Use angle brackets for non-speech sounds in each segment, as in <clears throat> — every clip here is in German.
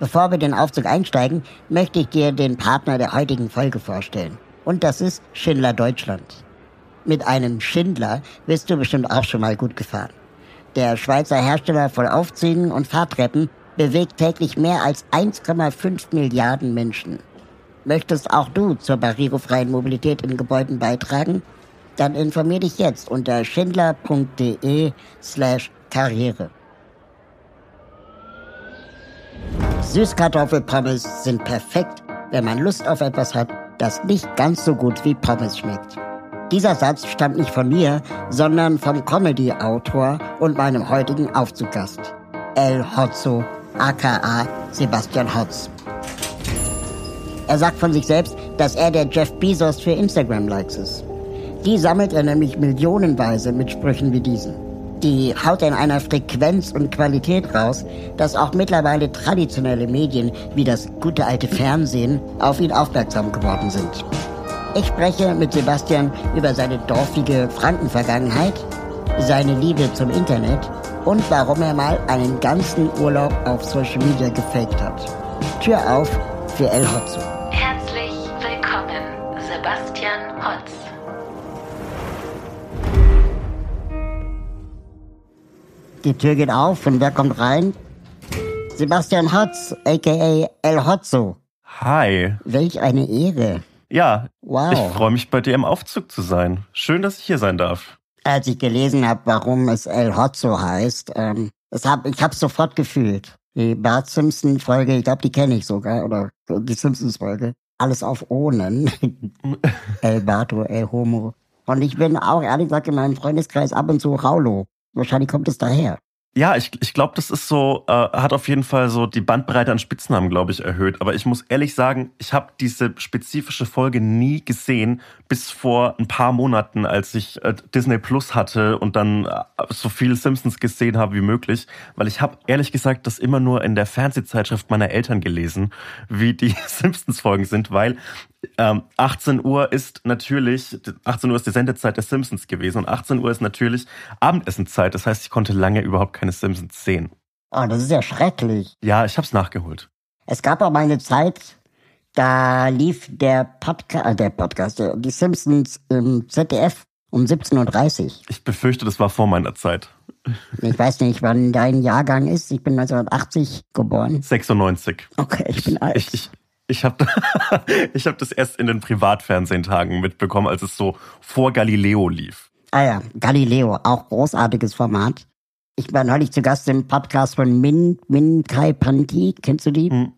Bevor wir den Aufzug einsteigen, möchte ich dir den Partner der heutigen Folge vorstellen. Und das ist Schindler Deutschland. Mit einem Schindler bist du bestimmt auch schon mal gut gefahren. Der Schweizer Hersteller von Aufzügen und Fahrtreppen bewegt täglich mehr als 1,5 Milliarden Menschen. Möchtest auch du zur barrierefreien Mobilität in Gebäuden beitragen? Dann informier dich jetzt unter schindler.de slash Karriere. Süßkartoffelpommes sind perfekt, wenn man Lust auf etwas hat, das nicht ganz so gut wie Pommes schmeckt. Dieser Satz stammt nicht von mir, sondern vom Comedy-Autor und meinem heutigen Aufzuggast, El Hotzo, aka Sebastian Hotz. Er sagt von sich selbst, dass er der Jeff Bezos für Instagram-Likes ist. Die sammelt er nämlich millionenweise mit Sprüchen wie diesen. Die haut in einer Frequenz und Qualität raus, dass auch mittlerweile traditionelle Medien wie das gute alte Fernsehen auf ihn aufmerksam geworden sind. Ich spreche mit Sebastian über seine dorfige Frankenvergangenheit, seine Liebe zum Internet und warum er mal einen ganzen Urlaub auf Social Media gefaked hat. Tür auf für El Hotzo. Herzlich willkommen, Sebastian Hotz. Die Tür geht auf und wer kommt rein? Sebastian Hotz, aka El Hotzo. Hi. Welch eine Ehre. Ja, Wow. ich freue mich bei dir im Aufzug zu sein. Schön, dass ich hier sein darf. Als ich gelesen habe, warum es El Hotzo heißt, ähm, das hab, ich habe sofort gefühlt. Die Bart Simpson Folge, ich glaube, die kenne ich sogar, oder die Simpsons Folge. Alles auf Ohnen. <laughs> El Bato, El Homo. Und ich bin auch ehrlich gesagt in meinem Freundeskreis ab und zu Raulo. Wahrscheinlich kommt es daher. Ja, ich, ich glaube, das ist so, äh, hat auf jeden Fall so die Bandbreite an Spitznamen, glaube ich, erhöht. Aber ich muss ehrlich sagen, ich habe diese spezifische Folge nie gesehen, bis vor ein paar Monaten, als ich äh, Disney Plus hatte und dann äh, so viel Simpsons gesehen habe wie möglich. Weil ich habe ehrlich gesagt das immer nur in der Fernsehzeitschrift meiner Eltern gelesen, wie die <laughs> Simpsons-Folgen sind, weil ähm, 18 Uhr ist natürlich, 18 Uhr ist die Sendezeit der Simpsons gewesen und 18 Uhr ist natürlich Abendessenzeit. Das heißt, ich konnte lange überhaupt keine Simpsons sehen. Oh, das ist ja schrecklich. Ja, ich hab's nachgeholt. Es gab auch mal eine Zeit, da lief der Podcast, äh, der Podcast, der, die Simpsons im ZDF um 17.30 Uhr. Ich befürchte, das war vor meiner Zeit. Ich weiß nicht, wann dein Jahrgang ist. Ich bin 1980 geboren. 96. Okay, ich bin alt. Ich, ich, ich habe <laughs> ich hab das erst in den Privatfernsehtagen mitbekommen, als es so vor Galileo lief. Ah ja, Galileo, auch großartiges Format. Ich war neulich zu Gast im Podcast von Min, Min Kai Panti. Kennst du die? Hm.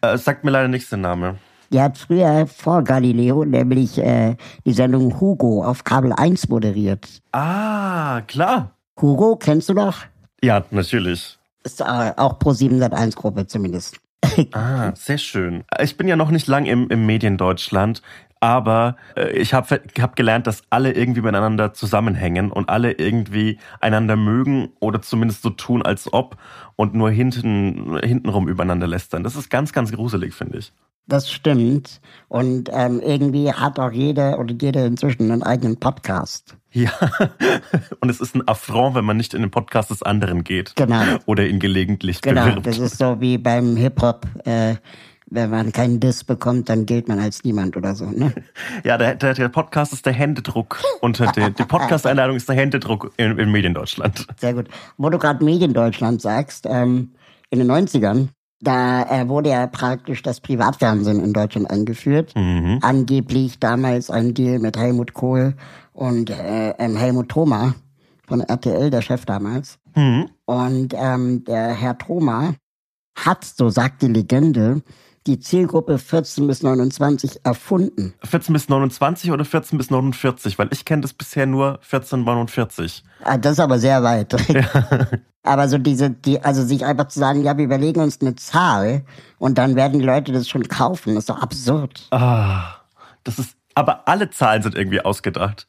Äh, sagt mir leider nicht der Name. Die hat früher vor Galileo nämlich äh, die Sendung Hugo auf Kabel 1 moderiert. Ah, klar. Hugo, kennst du doch? Ja, natürlich. Ist äh, auch Pro 701 Gruppe zumindest. <laughs> Ah, sehr schön. Ich bin ja noch nicht lang im, im Mediendeutschland, aber äh, ich habe hab gelernt, dass alle irgendwie miteinander zusammenhängen und alle irgendwie einander mögen oder zumindest so tun, als ob und nur hinten hintenrum übereinander lästern. Das ist ganz, ganz gruselig, finde ich. Das stimmt. Und ähm, irgendwie hat auch jeder oder jede inzwischen einen eigenen Podcast. Ja, <laughs> und es ist ein Affront, wenn man nicht in den Podcast des anderen geht. Genau. Oder ihn gelegentlich Genau, bewirbt. das ist so wie beim Hip-Hop. Äh, wenn man keinen Diss bekommt, dann gilt man als niemand oder so. Ne? <laughs> Ja, der, der, der Podcast ist der Händedruck unter den, die Podcast-Einladung ist der Händedruck in, in Mediendeutschland. Sehr gut. Wo du gerade Mediendeutschland sagst, ähm, in den 90ern, da äh, wurde ja praktisch das Privatfernsehen in Deutschland eingeführt. Mhm. Angeblich damals ein Deal mit Helmut Kohl und äh, ähm, Helmut Thoma von RTL, der Chef damals. Mhm. Und ähm, der Herr Thoma hat, so sagt die Legende, die Zielgruppe 14 bis 29 erfunden? 14 bis 29 oder 14 bis 49? Weil ich kenne das bisher nur 14 49. Ah, das ist aber sehr weit. <laughs> aber so diese, die, also sich einfach zu sagen, ja, wir überlegen uns eine Zahl und dann werden die Leute das schon kaufen, das ist doch absurd. Ah, das ist, aber alle Zahlen sind irgendwie ausgedacht.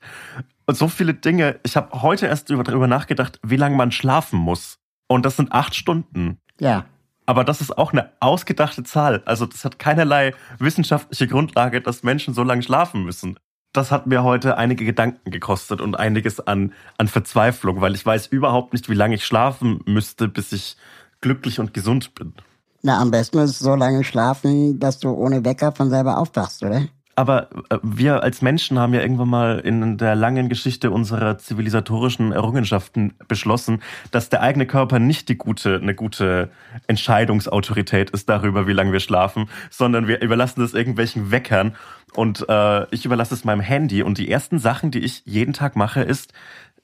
Und so viele Dinge. Ich habe heute erst darüber nachgedacht, wie lange man schlafen muss. Und das sind acht Stunden. Ja. Aber das ist auch eine ausgedachte Zahl. Also das hat keinerlei wissenschaftliche Grundlage, dass Menschen so lange schlafen müssen. Das hat mir heute einige Gedanken gekostet und einiges an, an Verzweiflung, weil ich weiß überhaupt nicht, wie lange ich schlafen müsste, bis ich glücklich und gesund bin. Na, am besten ist so lange schlafen, dass du ohne Wecker von selber aufwachst, oder? Aber äh, wir als Menschen haben ja irgendwann mal in der langen Geschichte unserer zivilisatorischen Errungenschaften beschlossen, dass der eigene Körper nicht die gute, eine gute Entscheidungsautorität ist darüber, wie lange wir schlafen, sondern wir überlassen das irgendwelchen Weckern und äh, ich überlasse es meinem Handy. Und die ersten Sachen, die ich jeden Tag mache, ist,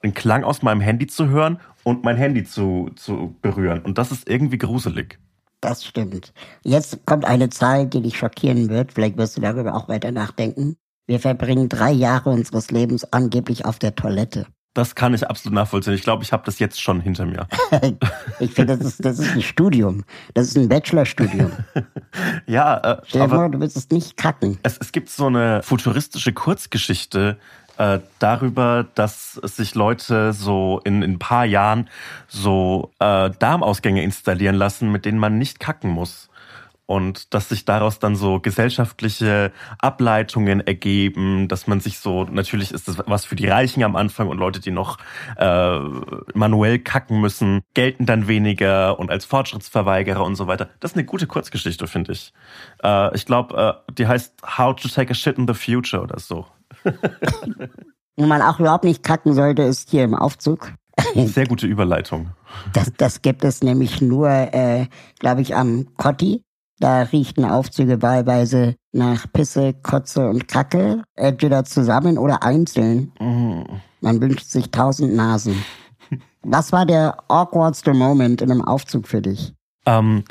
einen Klang aus meinem Handy zu hören und mein Handy zu, zu berühren. Und das ist irgendwie gruselig. Das stimmt. Jetzt kommt eine Zahl, die dich schockieren wird. Vielleicht wirst du darüber auch weiter nachdenken. Wir verbringen drei Jahre unseres Lebens angeblich auf der Toilette. Das kann ich absolut nachvollziehen. Ich glaube, ich habe das jetzt schon hinter mir. <laughs> ich finde, das ist, das ist ein Studium. Das ist ein Bachelorstudium. <laughs> ja, äh, Stell dir vor, du willst es nicht kacken. Es, es gibt so eine futuristische Kurzgeschichte, äh, darüber, dass sich Leute so in, in ein paar Jahren so äh, Darmausgänge installieren lassen, mit denen man nicht kacken muss. Und dass sich daraus dann so gesellschaftliche Ableitungen ergeben, dass man sich so, natürlich ist das was für die Reichen am Anfang und Leute, die noch äh, manuell kacken müssen, gelten dann weniger und als Fortschrittsverweigerer und so weiter. Das ist eine gute Kurzgeschichte, finde ich. Äh, ich glaube, äh, die heißt How to Take a Shit in the Future oder so. <laughs> Wo man auch überhaupt nicht kacken sollte, ist hier im Aufzug. <laughs> Sehr gute Überleitung. Das, das gibt es nämlich nur, äh, glaube ich, am Kotti. Da riechen Aufzüge wahlweise nach Pisse, Kotze und Kacke, entweder zusammen oder einzeln. Mm. Man wünscht sich tausend Nasen. Was war der awkwardste Moment in einem Aufzug für dich? Ähm,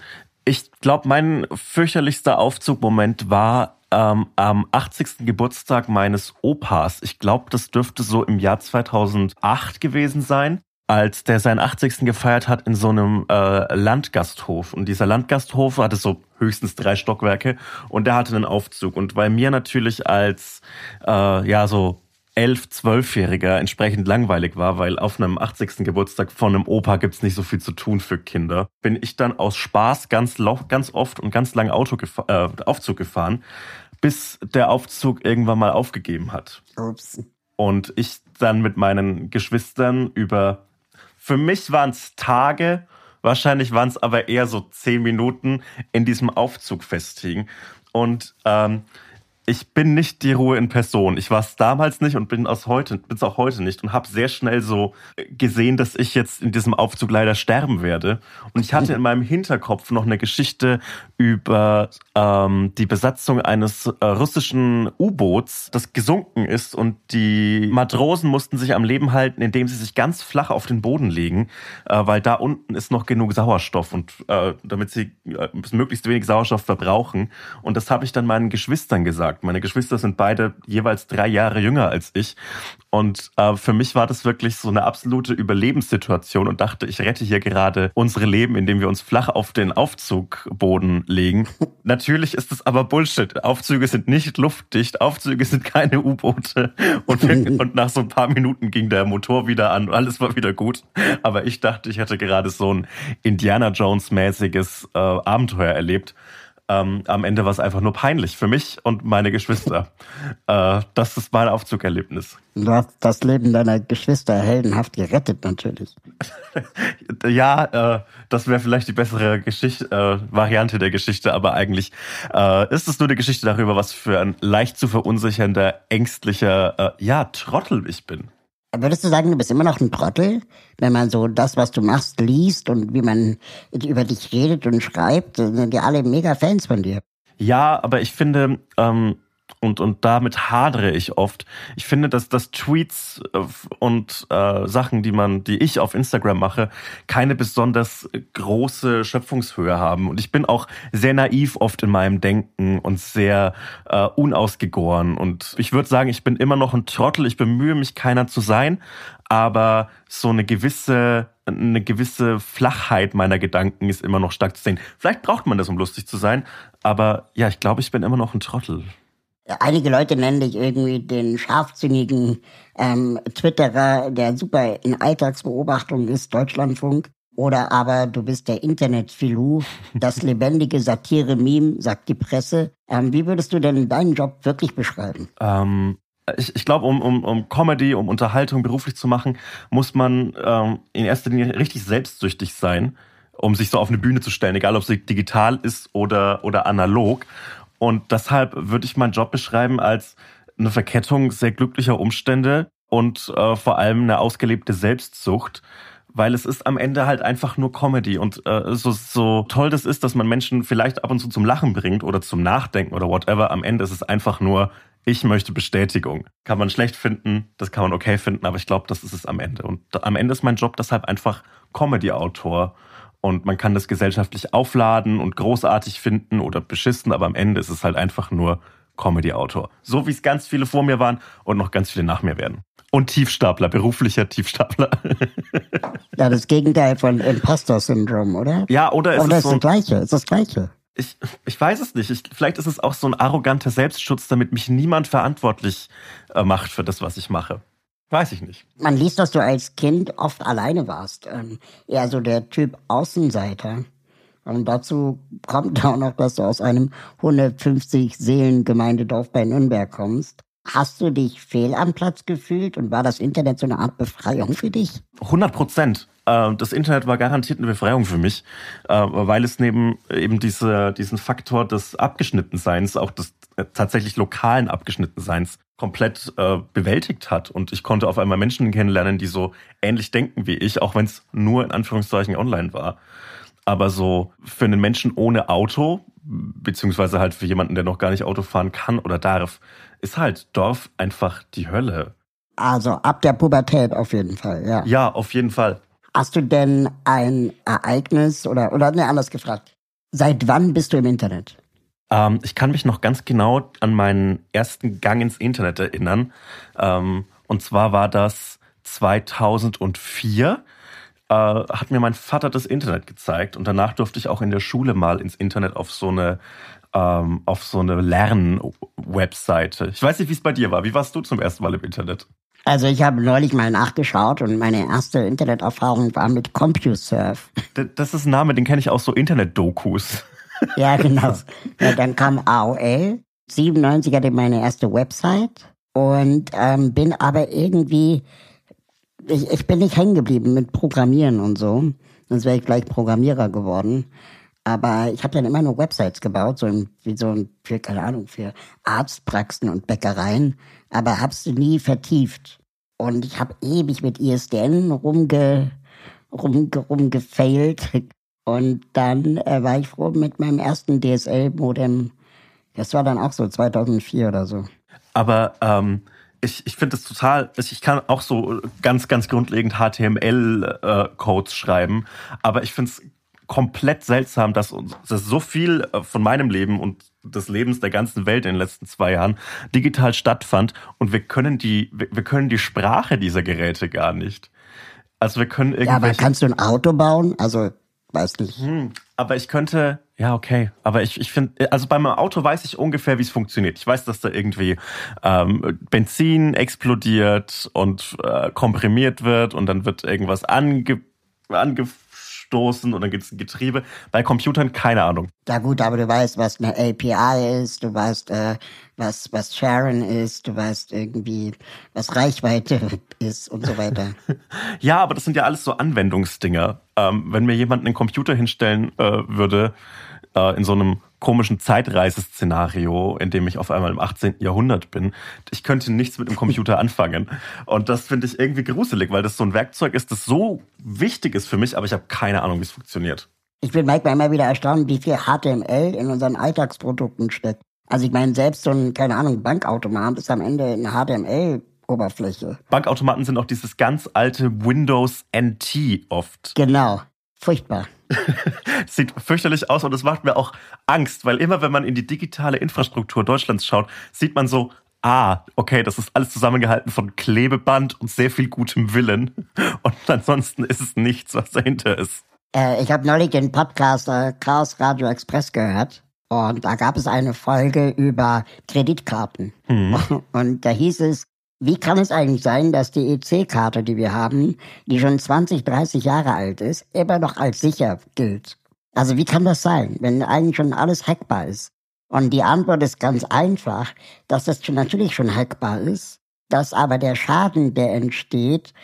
ich glaube, mein fürchterlichster Aufzugmoment war ähm, am 80. Geburtstag meines Opas. Ich glaube, das dürfte so im Jahr 2008 gewesen sein als der seinen 80. gefeiert hat in so einem äh, Landgasthof. Und dieser Landgasthof hatte so höchstens drei Stockwerke und der hatte einen Aufzug. Und weil mir natürlich als äh, ja so elf, zwölfjähriger entsprechend langweilig war, weil auf einem 80. Geburtstag von einem Opa gibt's nicht so viel zu tun für Kinder, bin ich dann aus Spaß ganz, ganz oft und ganz lang Auto äh, Aufzug gefahren bis der Aufzug irgendwann mal aufgegeben hat. Ups. Und ich dann mit meinen Geschwistern über, für mich waren es Tage, wahrscheinlich waren es aber eher so zehn Minuten in diesem Aufzug festhing. Und ähm, ich bin nicht die Ruhe in Person. Ich war es damals nicht und bin es heute, bin's auch heute nicht und habe sehr schnell so gesehen, dass ich jetzt in diesem Aufzug leider sterben werde. Und ich hatte in meinem Hinterkopf noch eine Geschichte über ähm, die Besatzung eines äh, russischen U-Boots, das gesunken ist und die Matrosen mussten sich am Leben halten, indem sie sich ganz flach auf den Boden legen, äh, weil da unten ist noch genug Sauerstoff und äh, damit sie äh, möglichst wenig Sauerstoff verbrauchen. Und das habe ich dann meinen Geschwistern gesagt gesagt. Meine Geschwister sind beide jeweils drei Jahre jünger als ich. Und äh, für mich war das wirklich so eine absolute Überlebenssituation und dachte, ich rette hier gerade unsere Leben, indem wir uns flach auf den Aufzugboden legen. <laughs> Natürlich ist es aber Bullshit. Aufzüge sind nicht luftdicht, Aufzüge sind keine U-Boote. Und, <laughs> und nach so ein paar Minuten ging der Motor wieder an und alles war wieder gut. Aber ich dachte, ich hätte gerade so ein Indiana Jones-mäßiges äh, Abenteuer erlebt. Ähm, am Ende war es einfach nur peinlich für mich und meine Geschwister. <laughs> äh, das ist mein Aufzugerlebnis. Du hast das Leben deiner Geschwister heldenhaft gerettet, natürlich. <laughs> ja, äh, das wäre vielleicht die bessere Geschichte, äh, Variante der Geschichte, aber eigentlich äh, ist es nur eine Geschichte darüber, was für ein leicht zu verunsichernder, ängstlicher, äh, ja, Trottel ich bin. Würdest du sagen, du bist immer noch ein Trottel, wenn man so das, was du machst, liest und wie man über dich redet und schreibt? Sind die alle mega Fans von dir? Ja, aber ich finde, ähm, und, und damit hadere ich oft. Ich finde, dass, dass Tweets äh, und äh, Sachen, die man, die ich auf Instagram mache, keine besonders große Schöpfungshöhe haben. Und ich bin auch sehr naiv oft in meinem Denken und sehr äh, unausgegoren. Und ich würde sagen, ich bin immer noch ein Trottel. Ich bemühe mich, keiner zu sein. Aber so eine gewisse eine gewisse Flachheit meiner Gedanken ist immer noch stark zu sehen. Vielleicht braucht man das, um lustig zu sein, aber ja, ich glaube, ich bin immer noch ein Trottel. Einige Leute nennen dich irgendwie den scharfsinnigen ähm, Twitterer, der super in Alltagsbeobachtung ist, Deutschlandfunk. Oder aber du bist der Internetfilou, das <laughs> lebendige Satire-Meme, sagt die Presse. Ähm, wie würdest du denn deinen Job wirklich beschreiben? Ähm, ich, ich glaube, um, um, um Comedy, um Unterhaltung beruflich zu machen, muss man ähm, in erster Linie richtig selbstsüchtig sein, um sich so auf eine Bühne zu stellen, egal ob sie digital ist oder, oder analog. Und deshalb würde ich meinen Job beschreiben als eine Verkettung sehr glücklicher Umstände und äh, vor allem eine ausgelebte Selbstsucht, weil es ist am Ende halt einfach nur Comedy und äh, so, so toll das ist, dass man Menschen vielleicht ab und zu zum Lachen bringt oder zum Nachdenken oder whatever, am Ende ist es einfach nur, ich möchte Bestätigung. Kann man schlecht finden, das kann man okay finden, aber ich glaube, das ist es am Ende. Und am Ende ist mein Job deshalb einfach Comedy-Autor und man kann das gesellschaftlich aufladen und großartig finden oder beschissen, aber am Ende ist es halt einfach nur Comedy-Autor. So wie es ganz viele vor mir waren und noch ganz viele nach mir werden. Und Tiefstapler, beruflicher Tiefstapler. <laughs> ja, das Gegenteil von Imposter-Syndrom, oder? Ja, oder ist oder es ist so das Gleiche? Ist das Gleiche? Ich, ich weiß es nicht. Ich, vielleicht ist es auch so ein arroganter Selbstschutz, damit mich niemand verantwortlich äh, macht für das, was ich mache. Weiß ich nicht. Man liest, dass du als Kind oft alleine warst. Ähm, eher so der Typ Außenseiter. Und dazu kommt <laughs> auch noch, dass du aus einem 150 Seelen Gemeindedorf bei Nürnberg kommst. Hast du dich fehl am Platz gefühlt und war das Internet so eine Art Befreiung für dich? 100 Prozent. Äh, das Internet war garantiert eine Befreiung für mich, äh, weil es neben eben diese, diesen Faktor des Abgeschnittenseins, auch des äh, tatsächlich lokalen Abgeschnittenseins komplett bewältigt hat. Und ich konnte auf einmal Menschen kennenlernen, die so ähnlich denken wie ich, auch wenn es nur in Anführungszeichen online war. Aber so für einen Menschen ohne Auto, beziehungsweise halt für jemanden, der noch gar nicht Auto fahren kann oder darf, ist halt Dorf einfach die Hölle. Also ab der Pubertät auf jeden Fall, ja. Ja, auf jeden Fall. Hast du denn ein Ereignis oder, oder ne, anders gefragt. Seit wann bist du im Internet? Ähm, ich kann mich noch ganz genau an meinen ersten Gang ins Internet erinnern. Ähm, und zwar war das 2004 äh, hat mir mein Vater das Internet gezeigt und danach durfte ich auch in der Schule mal ins Internet auf so eine ähm, auf so eine Lern-Webseite. Ich weiß nicht, wie es bei dir war. Wie warst du zum ersten Mal im Internet? Also ich habe neulich mal nachgeschaut und meine erste Interneterfahrung war mit CompuServe. Das ist ein Name, den kenne ich aus so Internet-Dokus. Ja, genau. Ja, dann kam AOL. 97 hatte meine erste Website und ähm, bin aber irgendwie, ich, ich bin nicht hängen geblieben mit Programmieren und so. Sonst wäre ich gleich Programmierer geworden. Aber ich habe dann immer nur Websites gebaut, so wie so für, keine Ahnung, für Arztpraxen und Bäckereien, aber hab's nie vertieft. Und ich habe ewig mit ISDN rumge, rumge, rumgefailt. Und dann äh, war ich froh mit meinem ersten DSL-Modem. Das war dann auch so 2004 oder so. Aber ähm, ich, ich finde es total, ich kann auch so ganz, ganz grundlegend HTML-Codes äh, schreiben, aber ich finde es komplett seltsam, dass, dass so viel äh, von meinem Leben und des Lebens der ganzen Welt in den letzten zwei Jahren digital stattfand und wir können die, wir können die Sprache dieser Geräte gar nicht. Also wir können irgendwie. Ja, aber kannst du ein Auto bauen? Also, weiß nicht. Hm, aber ich könnte, ja, okay. Aber ich, ich finde, also beim Auto weiß ich ungefähr, wie es funktioniert. Ich weiß, dass da irgendwie ähm, Benzin explodiert und äh, komprimiert wird und dann wird irgendwas ange, ange stoßen und dann gibt es ein Getriebe. Bei Computern keine Ahnung. Ja gut, aber du weißt, was eine API ist, du weißt, äh, was, was Sharon ist, du weißt irgendwie, was Reichweite <laughs> ist und so weiter. <laughs> ja, aber das sind ja alles so Anwendungsdinger. Ähm, wenn mir jemand einen Computer hinstellen äh, würde, äh, in so einem komischen Zeitreiseszenario, in dem ich auf einmal im 18. Jahrhundert bin. Ich könnte nichts mit dem Computer anfangen. Und das finde ich irgendwie gruselig, weil das so ein Werkzeug ist, das so wichtig ist für mich, aber ich habe keine Ahnung, wie es funktioniert. Ich bin manchmal immer wieder erstaunt, wie viel HTML in unseren Alltagsprodukten steckt. Also ich meine, selbst so ein, keine Ahnung, Bankautomat ist am Ende eine HTML-Oberfläche. Bankautomaten sind auch dieses ganz alte Windows NT oft. Genau. Furchtbar. <laughs> Sieht fürchterlich aus und es macht mir auch Angst, weil immer wenn man in die digitale Infrastruktur Deutschlands schaut, sieht man so, ah, okay, das ist alles zusammengehalten von Klebeband und sehr viel gutem Willen. <laughs> Und ansonsten ist es nichts, was dahinter ist. Äh, ich habe neulich den Podcast äh, Chaos Radio Express gehört. Und da gab es eine Folge über Kreditkarten. Mhm. <laughs> Und da hieß es, wie kann es eigentlich sein, dass die EC-Karte, die wir haben, die schon 20, 30 Jahre alt ist, immer noch als sicher gilt? Also wie kann das sein, wenn eigentlich schon alles hackbar ist? Und die Antwort ist ganz einfach, dass das schon, natürlich schon hackbar ist, dass aber der Schaden, der entsteht,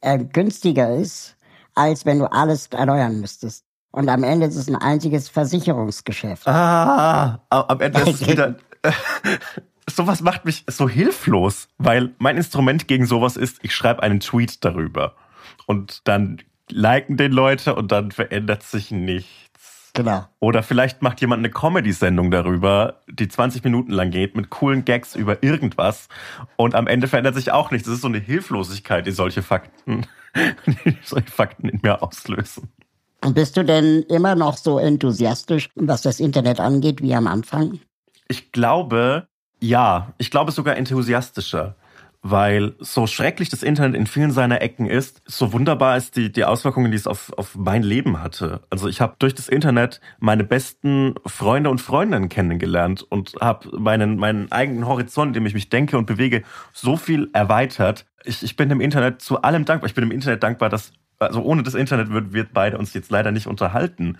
äh, günstiger ist, als wenn du alles erneuern müsstest. Und am Ende ist es ein einziges Versicherungsgeschäft. Ah, am Ende ist es <laughs> wieder. <laughs> <laughs> sowas macht mich so hilflos, weil mein Instrument gegen sowas ist, ich schreibe einen Tweet darüber. Und dann liken den Leute und dann verändert sich nichts. Genau. Oder vielleicht macht jemand eine Comedy-Sendung darüber, die 20 Minuten lang geht, mit coolen Gags über irgendwas. Und am Ende verändert sich auch nichts. Das ist so eine Hilflosigkeit, die solche Fakten, <laughs> die solche Fakten in mir auslösen. Und bist du denn immer noch so enthusiastisch, was das Internet angeht, wie am Anfang? Ich glaube, ja, ich glaube sogar enthusiastischer. Weil so schrecklich das Internet in vielen seiner Ecken ist, so wunderbar ist die, die Auswirkungen, die es auf, auf mein Leben hatte. Also ich habe durch das Internet meine besten Freunde und Freundinnen kennengelernt und habe meinen, meinen eigenen Horizont, in dem ich mich denke und bewege, so viel erweitert. Ich, ich bin dem Internet zu allem dankbar. Ich bin dem Internet dankbar, dass also ohne das Internet würden wir beide uns jetzt leider nicht unterhalten.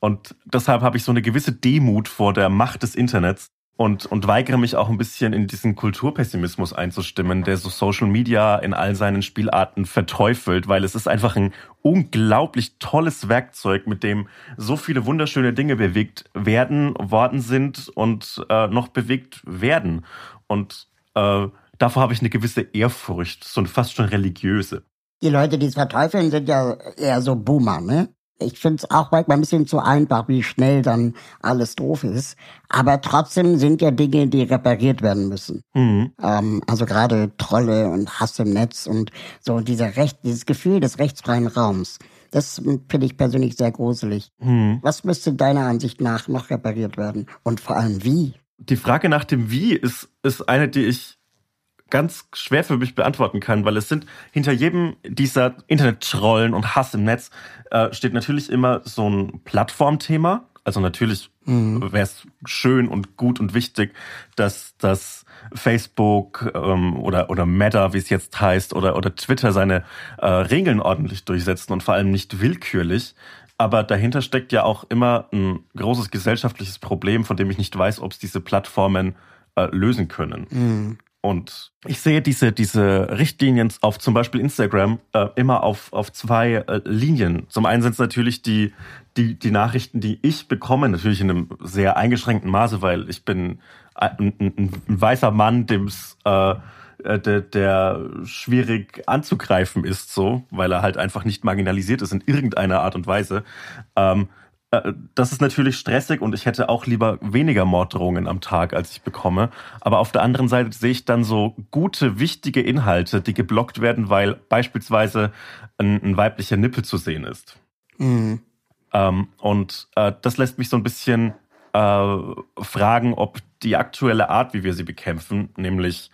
Und deshalb habe ich so eine gewisse Demut vor der Macht des Internets und, und weigere mich auch ein bisschen in diesen Kulturpessimismus einzustimmen, der so Social Media in all seinen Spielarten verteufelt, weil es ist einfach ein unglaublich tolles Werkzeug, mit dem so viele wunderschöne Dinge bewegt werden, worden sind und äh, noch bewegt werden. Und äh, davor habe ich eine gewisse Ehrfurcht, so fast schon religiöse. Die Leute, die es verteufeln, sind ja eher so Boomer, ne? Ich finde es auch manchmal ein bisschen zu einfach, wie schnell dann alles doof ist. Aber trotzdem sind ja Dinge, die repariert werden müssen. Mhm. Ähm, also gerade Trolle und Hass im Netz und so dieser Recht, dieses Gefühl des rechtsfreien Raums. Das finde ich persönlich sehr gruselig. Mhm. Was müsste deiner Ansicht nach noch repariert werden? Und vor allem wie? Die Frage nach dem Wie ist, ist eine, die ich ganz schwer für mich beantworten kann, weil es sind hinter jedem dieser Internet-Trollen und Hass im Netz äh, steht natürlich immer so ein Plattformthema. Also natürlich Mhm. wäre es schön und gut und wichtig, dass dass Facebook ähm, oder oder Meta, wie es jetzt heißt, oder oder Twitter seine äh, Regeln ordentlich durchsetzen und vor allem nicht willkürlich. Aber dahinter steckt ja auch immer ein großes gesellschaftliches Problem, von dem ich nicht weiß, ob es diese Plattformen äh, lösen können. Mhm. Und ich sehe diese, diese Richtlinien auf zum Beispiel Instagram äh, immer auf, auf zwei äh, Linien. Zum einen sind es natürlich die, die, die Nachrichten, die ich bekomme, natürlich in einem sehr eingeschränkten Maße, weil ich bin ein, ein, ein weißer Mann, dem es äh, äh, der, der schwierig anzugreifen ist, so, weil er halt einfach nicht marginalisiert ist in irgendeiner Art und Weise. Ähm, äh, das ist natürlich stressig und ich hätte auch lieber weniger Morddrohungen am Tag, als ich bekomme. Aber auf der anderen Seite sehe ich dann so gute, wichtige Inhalte, die geblockt werden, weil beispielsweise ein, ein weiblicher Nippel zu sehen ist. Mhm. Ähm, und äh, das lässt mich so ein bisschen äh, fragen, ob die aktuelle Art, wie wir sie bekämpfen, nämlich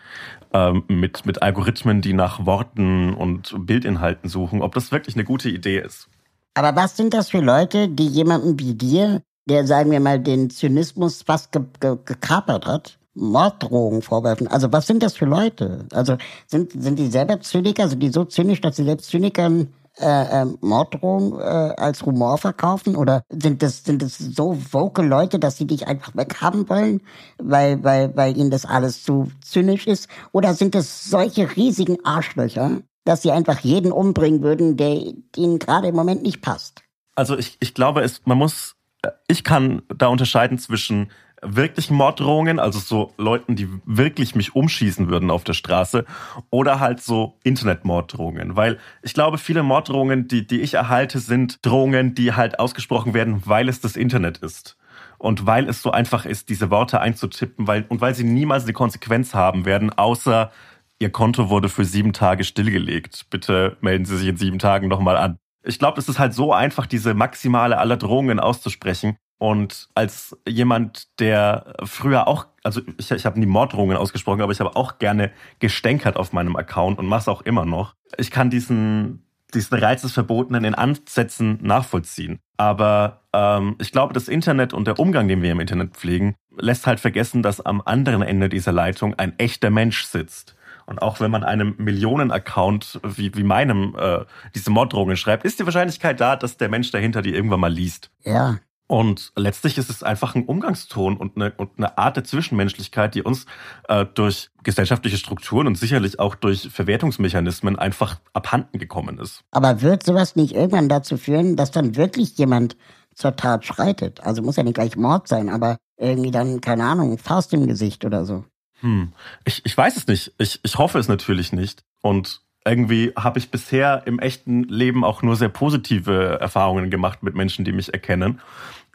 ähm, mit, mit Algorithmen, die nach Worten und Bildinhalten suchen, ob das wirklich eine gute Idee ist. Aber was sind das für Leute, die jemanden wie dir, der, sagen wir mal, den Zynismus fast ge ge gekapert hat, Morddrohungen vorwerfen? Also was sind das für Leute? Also sind, sind die selber Zyniker? Sind die so zynisch, dass sie selbst Zynikern äh, äh, Morddrohungen äh, als Humor verkaufen? Oder sind das, sind das so vocal Leute, dass sie dich einfach weghaben wollen, weil, weil, weil ihnen das alles zu zynisch ist? Oder sind das solche riesigen Arschlöcher, dass sie einfach jeden umbringen würden, der ihnen gerade im Moment nicht passt? Also ich, ich glaube, es, man muss, äh, ich kann da unterscheiden zwischen wirklichen Morddrohungen, also so Leuten, die wirklich mich umschießen würden auf der Straße, oder halt so Internetmorddrohungen. Weil ich glaube, viele Morddrohungen, die, die ich erhalte, sind Drohungen, die halt ausgesprochen werden, weil es das Internet ist. Und weil es so einfach ist, diese Worte einzutippen, weil, und weil sie niemals eine Konsequenz haben werden, außer Ihr Konto wurde für sieben Tage stillgelegt. Bitte melden Sie sich in sieben Tagen nochmal an. Ich glaube, es ist halt so einfach, diese maximale aller Drohungen auszusprechen. Und als jemand, der früher auch, also ich, ich habe nie Morddrohungen ausgesprochen, aber ich habe auch gerne gestänkert auf meinem Account und mache es auch immer noch. Ich kann diesen, diesen Reiz des Verbotenen in Ansätzen nachvollziehen. Aber ähm, ich glaube, das Internet und der Umgang, den wir im Internet pflegen, lässt halt vergessen, dass am anderen Ende dieser Leitung ein echter Mensch sitzt. Und auch wenn man einem Millionen-Account wie, wie meinem äh, diese Morddrohungen schreibt, ist die Wahrscheinlichkeit da, dass der Mensch dahinter die irgendwann mal liest. Ja. Und letztlich ist es einfach ein Umgangston und eine, und eine Art der Zwischenmenschlichkeit, die uns äh, durch gesellschaftliche Strukturen und sicherlich auch durch Verwertungsmechanismen einfach abhanden gekommen ist. Aber wird sowas nicht irgendwann dazu führen, dass dann wirklich jemand zur Tat schreitet? Also muss ja nicht gleich Mord sein, aber irgendwie dann, keine Ahnung, Faust im Gesicht oder so. Hm. Ich, ich weiß es nicht. Ich, ich hoffe es natürlich nicht. Und irgendwie habe ich bisher im echten Leben auch nur sehr positive Erfahrungen gemacht mit Menschen, die mich erkennen.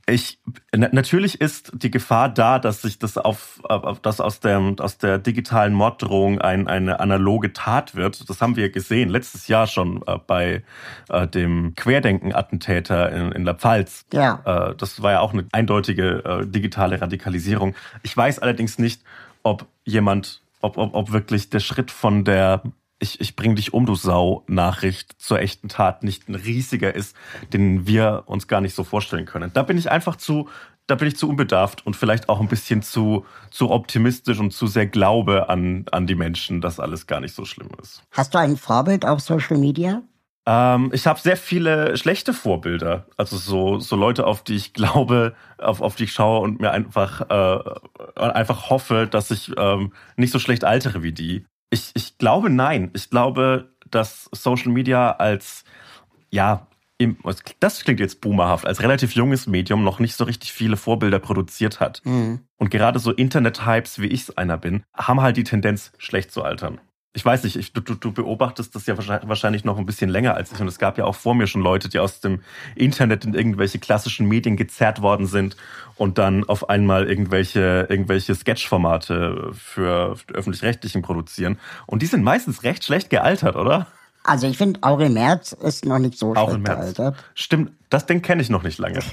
Ich, natürlich ist die Gefahr da, dass sich das auf, auf das aus der, aus der digitalen Morddrohung ein, eine analoge Tat wird. Das haben wir gesehen letztes Jahr schon äh, bei äh, dem Querdenken-Attentäter in, in der Pfalz. Ja. Äh, das war ja auch eine eindeutige äh, digitale Radikalisierung. Ich weiß allerdings nicht, ob jemand, ob, ob, ob wirklich der Schritt von der ich, ich bring dich um, du Sau, Nachricht zur echten Tat nicht ein riesiger ist, den wir uns gar nicht so vorstellen können. Da bin ich einfach zu, da bin ich zu unbedarft und vielleicht auch ein bisschen zu, zu optimistisch und zu sehr glaube an, an die Menschen, dass alles gar nicht so schlimm ist. Hast du ein Vorbild auf Social Media? Ähm, ich habe sehr viele schlechte Vorbilder. Also so, so Leute, auf die ich glaube, auf, auf die ich schaue und mir einfach, äh, einfach hoffe, dass ich ähm, nicht so schlecht altere wie die. Ich, ich glaube nein. Ich glaube, dass Social Media als, ja, im, das klingt jetzt boomerhaft, als relativ junges Medium noch nicht so richtig viele Vorbilder produziert hat. Mhm. Und gerade so Internet-Hypes, wie ich es einer bin, haben halt die Tendenz, schlecht zu altern ich weiß nicht, ich, du, du beobachtest das ja wahrscheinlich noch ein bisschen länger als ich. Und es gab ja auch vor mir schon Leute, die aus dem Internet in irgendwelche klassischen Medien gezerrt worden sind und dann auf einmal irgendwelche, irgendwelche Sketch-Formate für öffentlich-rechtlichen produzieren. Und die sind meistens recht schlecht gealtert, oder? Also ich finde, Aurel Merz ist noch nicht so schlecht gealtert. Stimmt, das Ding kenne ich noch nicht lange. <laughs>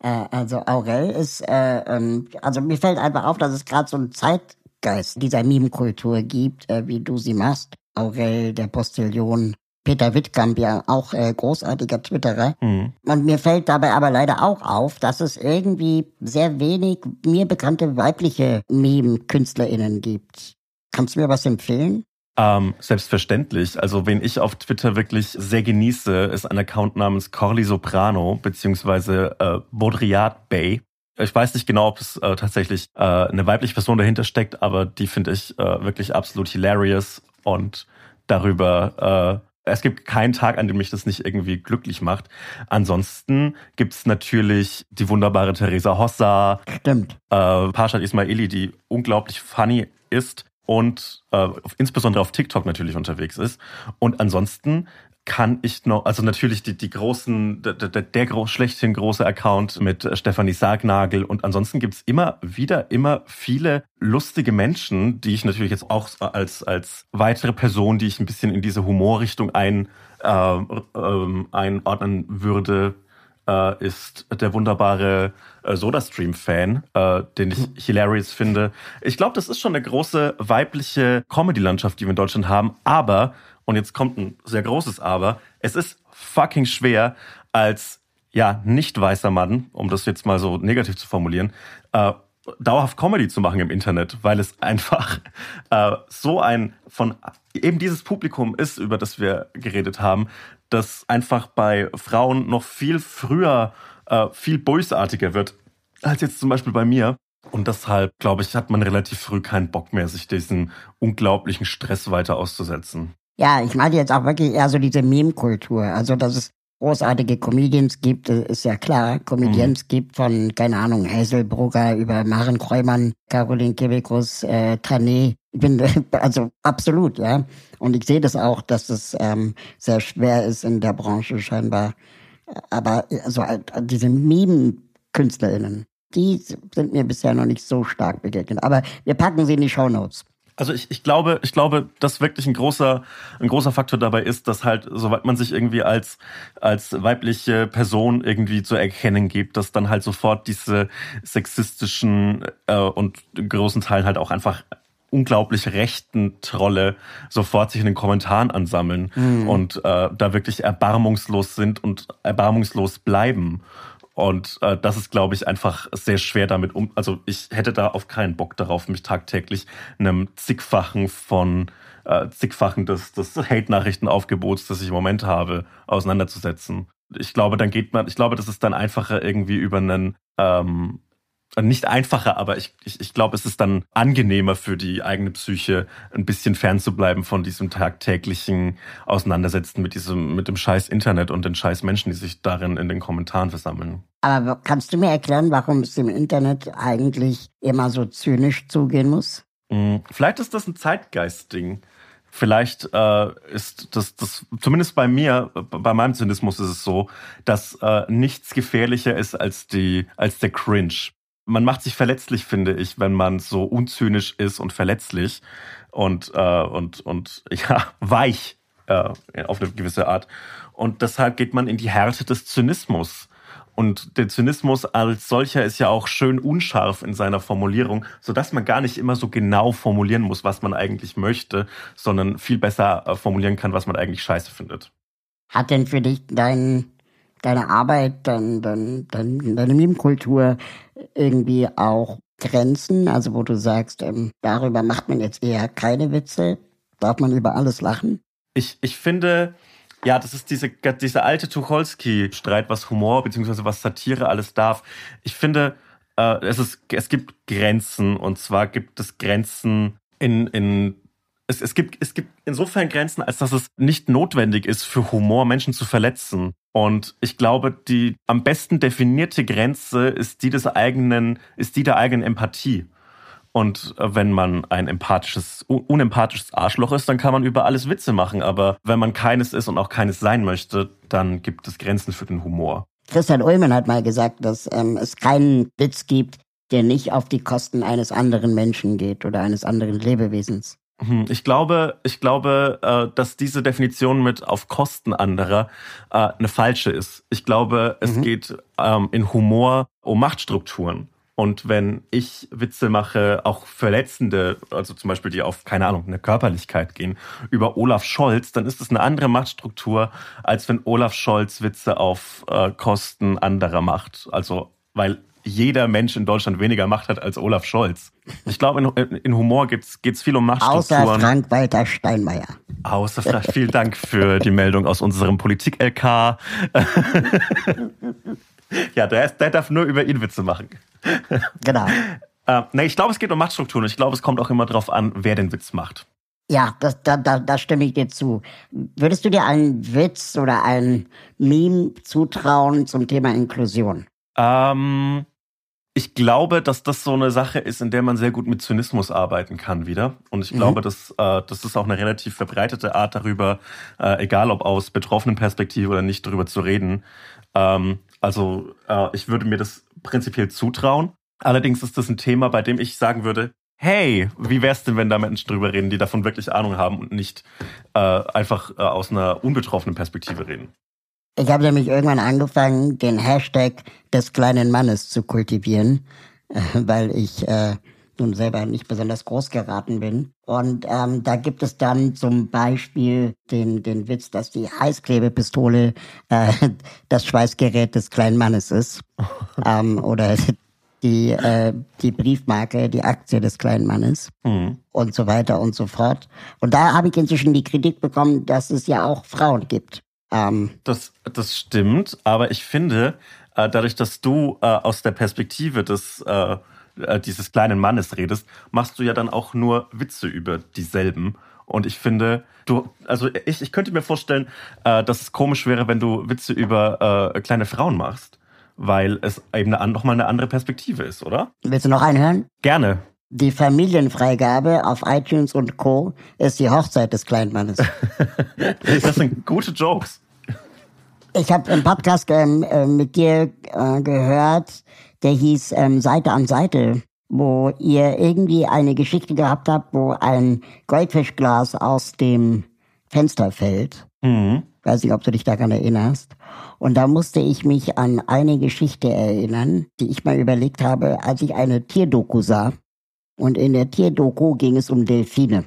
Äh, also Aurel ist, äh, ähm, also mir fällt einfach auf, dass es gerade so ein Zeit Zeitgeist dieser Meme-Kultur gibt, äh, wie du sie machst. Aurel, der Postillion, Peter Wittkamp, ja auch äh, großartiger Twitterer. Mhm. Und mir fällt dabei aber leider auch auf, dass es irgendwie sehr wenig mir bekannte weibliche Meme-KünstlerInnen gibt. Kannst du mir was empfehlen? Ähm, selbstverständlich. Also, wen ich auf Twitter wirklich sehr genieße, ist ein Account namens Corley Soprano, beziehungsweise äh, Baudrillard Bay. Ich weiß nicht genau, ob es äh, tatsächlich äh, eine weibliche Person dahinter steckt, aber die finde ich äh, wirklich absolut hilarious und darüber äh, es gibt keinen Tag, an dem mich das nicht irgendwie glücklich macht. Ansonsten gibt's natürlich die wunderbare Theresa Hossa. Stimmt. Äh, Parshad Ismaili, die unglaublich funny ist und äh, insbesondere auf TikTok natürlich unterwegs ist. Und ansonsten kann ich noch, also natürlich die, die großen, der, der, der groß, schlechthin große Account mit Stefanie Sargnagel und ansonsten gibt's immer wieder immer viele lustige Menschen, die ich natürlich jetzt auch als, als weitere Person, die ich ein bisschen in diese Humorrichtung ein, äh, äh, einordnen würde, äh, ist der wunderbare äh, Sodastream-Fan, äh, den ich hilarious finde. Ich glaube, das ist schon eine große weibliche Comedy-Landschaft, die wir in Deutschland haben, aber und jetzt kommt ein sehr großes Aber, es ist fucking schwer als ja nicht weißer Mann, um das jetzt mal so negativ zu formulieren, äh, dauerhaft Comedy zu machen im Internet, weil es <laughs> einfach äh, so ein von eben dieses Publikum ist, über das wir geredet haben, das einfach bei Frauen noch viel früher äh, viel bösartiger wird als jetzt zum Beispiel bei mir. Und deshalb, glaube ich, hat man relativ früh keinen Bock mehr, sich diesen unglaublichen Stress weiter auszusetzen. Ja, ich meine jetzt auch wirklich eher so diese Meme-Kultur. Also, dass es großartige Comedians gibt, äh, ist ja klar. Comedians mhm. gibt von, keine Ahnung, Hazelbrugger über Maren Kreumann, Caroline Kebekus, äh, Tané. Bin, <laughs> also absolut, ja. Und ich sehe das auch, dass es ähm, sehr schwer ist in der Branche scheinbar. Aber also diese Meme-KünstlerInnen, die sind mir bisher noch nicht so stark begegnet. Aber wir packen sie in die Show Notes. Also ich, ich glaube, ich glaube, dass wirklich ein großer, ein großer Faktor dabei ist, dass halt, soweit man sich irgendwie als, als weibliche Person irgendwie zu erkennen gibt, dass dann halt sofort diese sexistischen äh, und großen Teilen halt auch einfach unglaublich rechten Trolle sofort sich in den Kommentaren ansammeln mhm. und äh, da wirklich erbarmungslos sind und erbarmungslos bleiben. Und äh, das ist, glaube ich, einfach sehr schwer damit um. Also ich hätte da auf keinen Bock darauf, mich tagtäglich einem zigfachen von äh, zigfachen des, des Hate-Nachrichtenaufgebots, das ich im Moment habe, auseinanderzusetzen. Ich glaube, dann geht man, ich glaube, das ist dann einfacher irgendwie über einen ähm, nicht einfacher, aber ich, ich, ich glaube, es ist dann angenehmer für die eigene Psyche, ein bisschen fernzubleiben von diesem tagtäglichen Auseinandersetzen mit diesem, mit dem scheiß Internet und den scheiß Menschen, die sich darin in den Kommentaren versammeln. Aber kannst du mir erklären, warum es im Internet eigentlich immer so zynisch zugehen muss? Hm, vielleicht ist das ein Zeitgeist-Ding. Vielleicht äh, ist das, das, zumindest bei mir, bei meinem Zynismus ist es so, dass äh, nichts gefährlicher ist als die, als der Cringe man macht sich verletzlich, finde ich, wenn man so unzynisch ist und verletzlich und, äh, und, und <laughs> ja, weich äh, auf eine gewisse Art. Und deshalb geht man in die Härte des Zynismus. Und der Zynismus als solcher ist ja auch schön unscharf in seiner Formulierung, sodass man gar nicht immer so genau formulieren muss, was man eigentlich möchte, sondern viel besser äh, formulieren kann, was man eigentlich scheiße findet. Hat denn für dich dein deine Arbeit, dein, dein, dein, deine Meme-Kultur irgendwie auch Grenzen, also wo du sagst, ähm, darüber macht man jetzt eher keine Witze, darf man über alles lachen? Ich, ich finde, ja, das ist diese, diese alte Tucholsky-Streit, was Humor bzw. was Satire alles darf. Ich finde, äh, es, ist, es gibt Grenzen und zwar gibt es Grenzen in, in es, es, gibt, es gibt insofern Grenzen, als dass es nicht notwendig ist, für Humor Menschen zu verletzen. Und ich glaube, die am besten definierte Grenze ist die des eigenen, ist die der eigenen Empathie. Und äh, wenn man ein empathisches, unempathisches Arschloch ist, dann kann man über alles Witze machen. Aber wenn man keines ist und auch keines sein möchte, dann gibt es Grenzen für den Humor. Christian Ullmann hat mal gesagt, dass ähm, es keinen Witz gibt, der nicht auf die Kosten eines anderen Menschen geht oder eines anderen Lebewesens. Hm, ich glaube, ich glaube, äh, dass diese Definition mit auf Kosten anderer äh, eine falsche ist. Ich glaube, es mhm. geht ähm, in Humor um Machtstrukturen. Und wenn ich Witze mache, auch verletzende, also zum Beispiel die auf, keine Ahnung, eine Körperlichkeit gehen, über Olaf Scholz, dann ist es eine andere Machtstruktur, als wenn Olaf Scholz Witze auf äh, Kosten anderer macht. Also, weil jeder Mensch in Deutschland weniger Macht hat als Olaf Scholz. Ich glaube, in, in, Humor geht es viel um Machtstrukturen. Außer Frank-Walter Steinmeier. Außer Frank, vielen Dank für die Meldung aus unserem Politik-LK. <laughs> ja, der, der darf nur über ihn Witze machen. Genau. <laughs> Äh, nee, ich glaube, es geht um Machtstrukturen. Ich glaube, es kommt auch immer darauf an, wer den Witz macht. Ja, das, da, da, da stimme ich dir zu. Würdest du dir einen Witz oder ein Meme zutrauen zum Thema Inklusion? Ähm, ich glaube, dass das so eine Sache ist, in der man sehr gut mit Zynismus arbeiten kann wieder. Und ich mhm. glaube, dass äh, das ist auch eine relativ verbreitete Art darüber, äh, egal ob aus betroffenen Perspektive oder nicht, darüber zu reden. Ähm, also äh, ich würde mir das prinzipiell zutrauen. Allerdings ist das ein Thema, bei dem ich sagen würde, hey, wie wär's denn, wenn da Menschen drüber reden, die davon wirklich Ahnung haben und nicht äh, einfach äh, aus einer unbetroffenen Perspektive reden? Ich habe nämlich irgendwann angefangen, den Hashtag des kleinen Mannes zu kultivieren, äh, weil ich äh, nun selber nicht besonders groß geraten bin. Und ähm, da gibt es dann zum Beispiel den, den Witz, dass die Heißklebepistole äh, <laughs> das Schweißgerät des kleinen Mannes ist. <laughs> ähm, oder die, äh, die Briefmarke, die Aktie des kleinen Mannes mhm. und so weiter und so fort. Und da habe ich inzwischen die Kritik bekommen, dass es ja auch Frauen gibt, ähm, das, das stimmt, aber ich finde, äh, dadurch, dass du äh, aus der Perspektive des äh, äh, dieses kleinen Mannes redest, machst du ja dann auch nur Witze über dieselben. Und ich finde, du, also ich, ich könnte mir vorstellen, äh, dass es komisch wäre, wenn du Witze über äh, kleine Frauen machst, weil es eben eine, nochmal eine andere Perspektive ist, oder? Willst du noch einen hören? Gerne. Die Familienfreigabe auf iTunes und Co. ist die Hochzeit des Kleinmannes. <laughs> das sind gute Jokes. Ich habe einen Podcast ähm, äh, mit dir äh, gehört, der hieß ähm, Seite an Seite, wo ihr irgendwie eine Geschichte gehabt habt, wo ein Goldfischglas aus dem Fenster fällt. Mhm. Weiß nicht, ob du dich daran erinnerst. Und da musste ich mich an eine Geschichte erinnern, die ich mal überlegt habe, als ich eine Tierdoku sah. Und in der Tierdoku ging es um Delfine.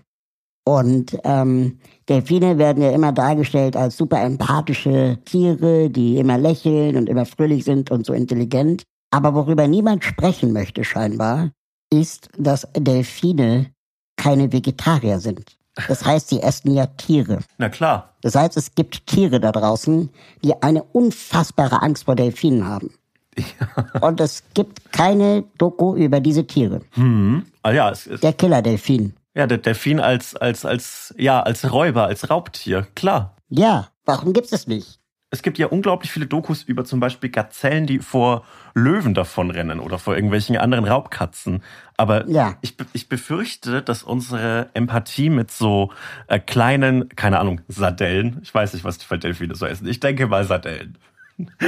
Und ähm, Delfine werden ja immer dargestellt als super empathische Tiere, die immer lächeln und immer fröhlich sind und so intelligent. Aber worüber niemand sprechen möchte scheinbar, ist, dass Delfine keine Vegetarier sind. Das heißt, sie essen ja Tiere. Na klar. Das heißt, es gibt Tiere da draußen, die eine unfassbare Angst vor Delfinen haben. <laughs> Und es gibt keine Doku über diese Tiere. Hm. Ah, ja, es, es, Der Killer-Delfin. ja, der Delfin als, als, als, ja, als Räuber, als Raubtier, klar. Ja, warum gibt's es nicht? Es gibt ja unglaublich viele Dokus über zum Beispiel Gazellen, die vor Löwen davonrennen oder vor irgendwelchen anderen Raubkatzen. Aber Ja. ich, ich befürchte, dass unsere Empathie mit so äh, kleinen, keine Ahnung, Sardellen, ich weiß nicht, was die für Delfine so essen, ich denke mal Sardellen.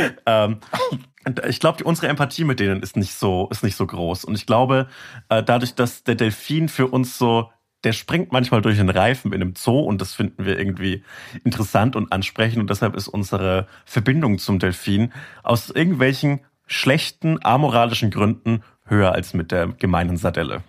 <laughs> ähm, ich glaube, unsere Empathie mit denen ist nicht so, ist nicht so groß. Und ich glaube, äh, dadurch, dass der Delfin für uns so, der springt manchmal durch den Reifen in einem Zoo und das finden wir irgendwie interessant und ansprechend und deshalb ist unsere Verbindung zum Delfin aus irgendwelchen schlechten, amoralischen Gründen höher als mit der gemeinen Sardelle.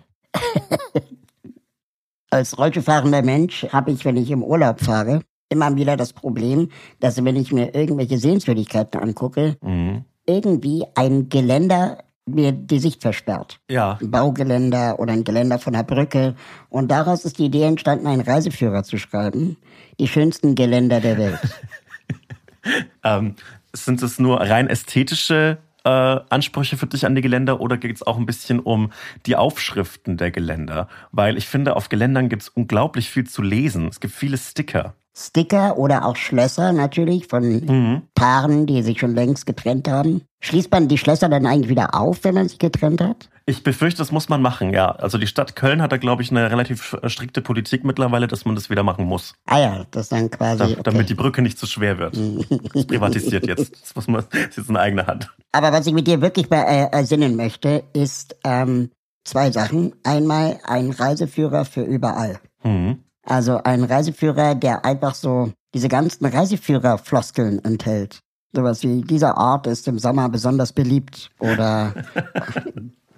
Als Rollstuhlfahrender Mensch habe ich, wenn ich im Urlaub fahre, immer wieder das Problem, dass wenn ich mir irgendwelche Sehenswürdigkeiten angucke, Mhm. irgendwie ein Geländer mir die Sicht versperrt. Ja, Ein Baugeländer oder ein Geländer von einer Brücke. Und daraus ist die Idee entstanden, einen Reiseführer zu schreiben. Die schönsten Geländer der Welt. <laughs> ähm, sind es nur rein ästhetische äh, Ansprüche für dich an die Geländer oder geht es auch ein bisschen um die Aufschriften der Geländer? Weil ich finde, auf Geländern gibt es unglaublich viel zu lesen. Es gibt viele Sticker. Sticker oder auch Schlösser natürlich von Mhm. Paaren, die sich schon längst getrennt haben. Schließt man die Schlösser dann eigentlich wieder auf, wenn man sich getrennt hat? Ich befürchte, das muss man machen, ja. Also die Stadt Köln hat da, glaube ich, eine relativ äh, strikte Politik mittlerweile, dass man das wieder machen muss. Ah ja, das dann quasi. Da, Okay. Damit die Brücke nicht zu schwer wird. Das ist privatisiert jetzt. <laughs> Das muss man, das ist jetzt in eigener Hand. Aber was ich mit dir wirklich be äh, ersinnen möchte, ist ähm, zwei Sachen. Einmal ein Reiseführer für überall. Mhm. Also ein Reiseführer, der einfach so diese ganzen Reiseführer-Floskeln enthält. Sowas wie, dieser Ort ist im Sommer besonders beliebt oder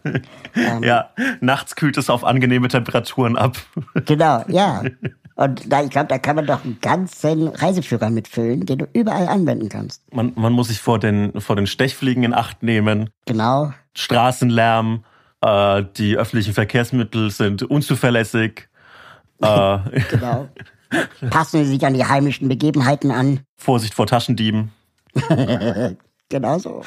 <laughs> ähm, Ja, nachts kühlt es auf angenehme Temperaturen ab. <laughs> genau, ja. Und da, ich glaube, da kann man doch einen ganzen Reiseführer mitfüllen, den du überall anwenden kannst. Man, man muss sich vor den, vor den Stechfliegen in Acht nehmen. Genau. Straßenlärm, äh, die öffentlichen Verkehrsmittel sind unzuverlässig. Äh, Genau. Passen sie sich an die heimischen Begebenheiten an. Vorsicht vor Taschendieben. <laughs> Genau so.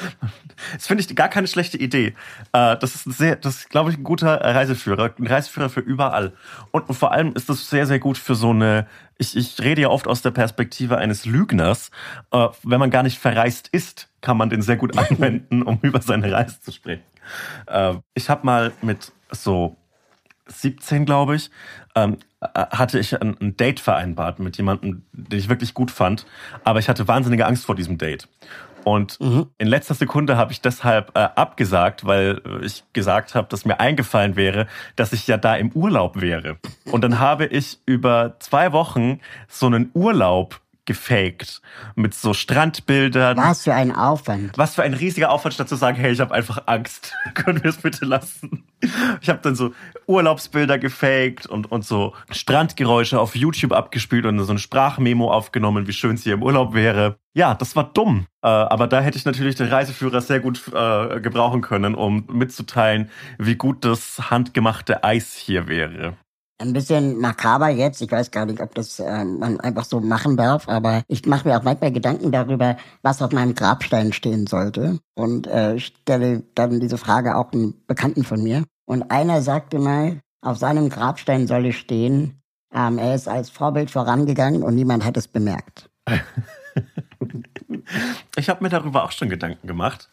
Das finde ich gar keine schlechte Idee. Äh, das ist sehr, das ist, glaube ich, ein guter Reiseführer. Ein Reiseführer für überall. Und, und vor allem ist das sehr, sehr gut für so eine, ich, ich rede ja oft aus der Perspektive eines Lügners. Äh, wenn man gar nicht verreist ist, kann man den sehr gut anwenden, um <laughs> über seine Reise zu sprechen. Äh, ich habe mal mit so 17, glaube ich, ähm, äh, hatte ich ein, ein Date vereinbart mit jemandem, den ich wirklich gut fand. Aber ich hatte wahnsinnige Angst vor diesem Date. Und in letzter Sekunde habe ich deshalb äh, abgesagt, weil ich gesagt habe, dass mir eingefallen wäre, dass ich ja da im Urlaub wäre. Und dann habe ich über zwei Wochen so einen Urlaub gefaked mit so Strandbildern. Was für ein Aufwand. Was für ein riesiger Aufwand, statt zu sagen, hey, ich habe einfach Angst. <laughs> Können wir es bitte lassen? Ich habe dann so Urlaubsbilder gefaked und, und so Strandgeräusche auf YouTube abgespielt und so ein Sprachmemo aufgenommen, wie schön es hier im Urlaub wäre. Ja, das war dumm. Äh, aber da hätte ich natürlich den Reiseführer sehr gut äh, gebrauchen können, um mitzuteilen, wie gut das handgemachte Eis hier wäre. Ein bisschen makaber jetzt. Ich weiß gar nicht, ob das ähm, man einfach so machen darf, aber ich mache mir auch manchmal Gedanken darüber, was auf meinem Grabstein stehen sollte. Und äh, stelle dann diese Frage auch einem Bekannten von mir. Und einer sagte mal, auf seinem Grabstein solle stehen, ähm, er ist als Vorbild vorangegangen und niemand hat es bemerkt. <laughs> Ich habe mir darüber auch schon Gedanken gemacht.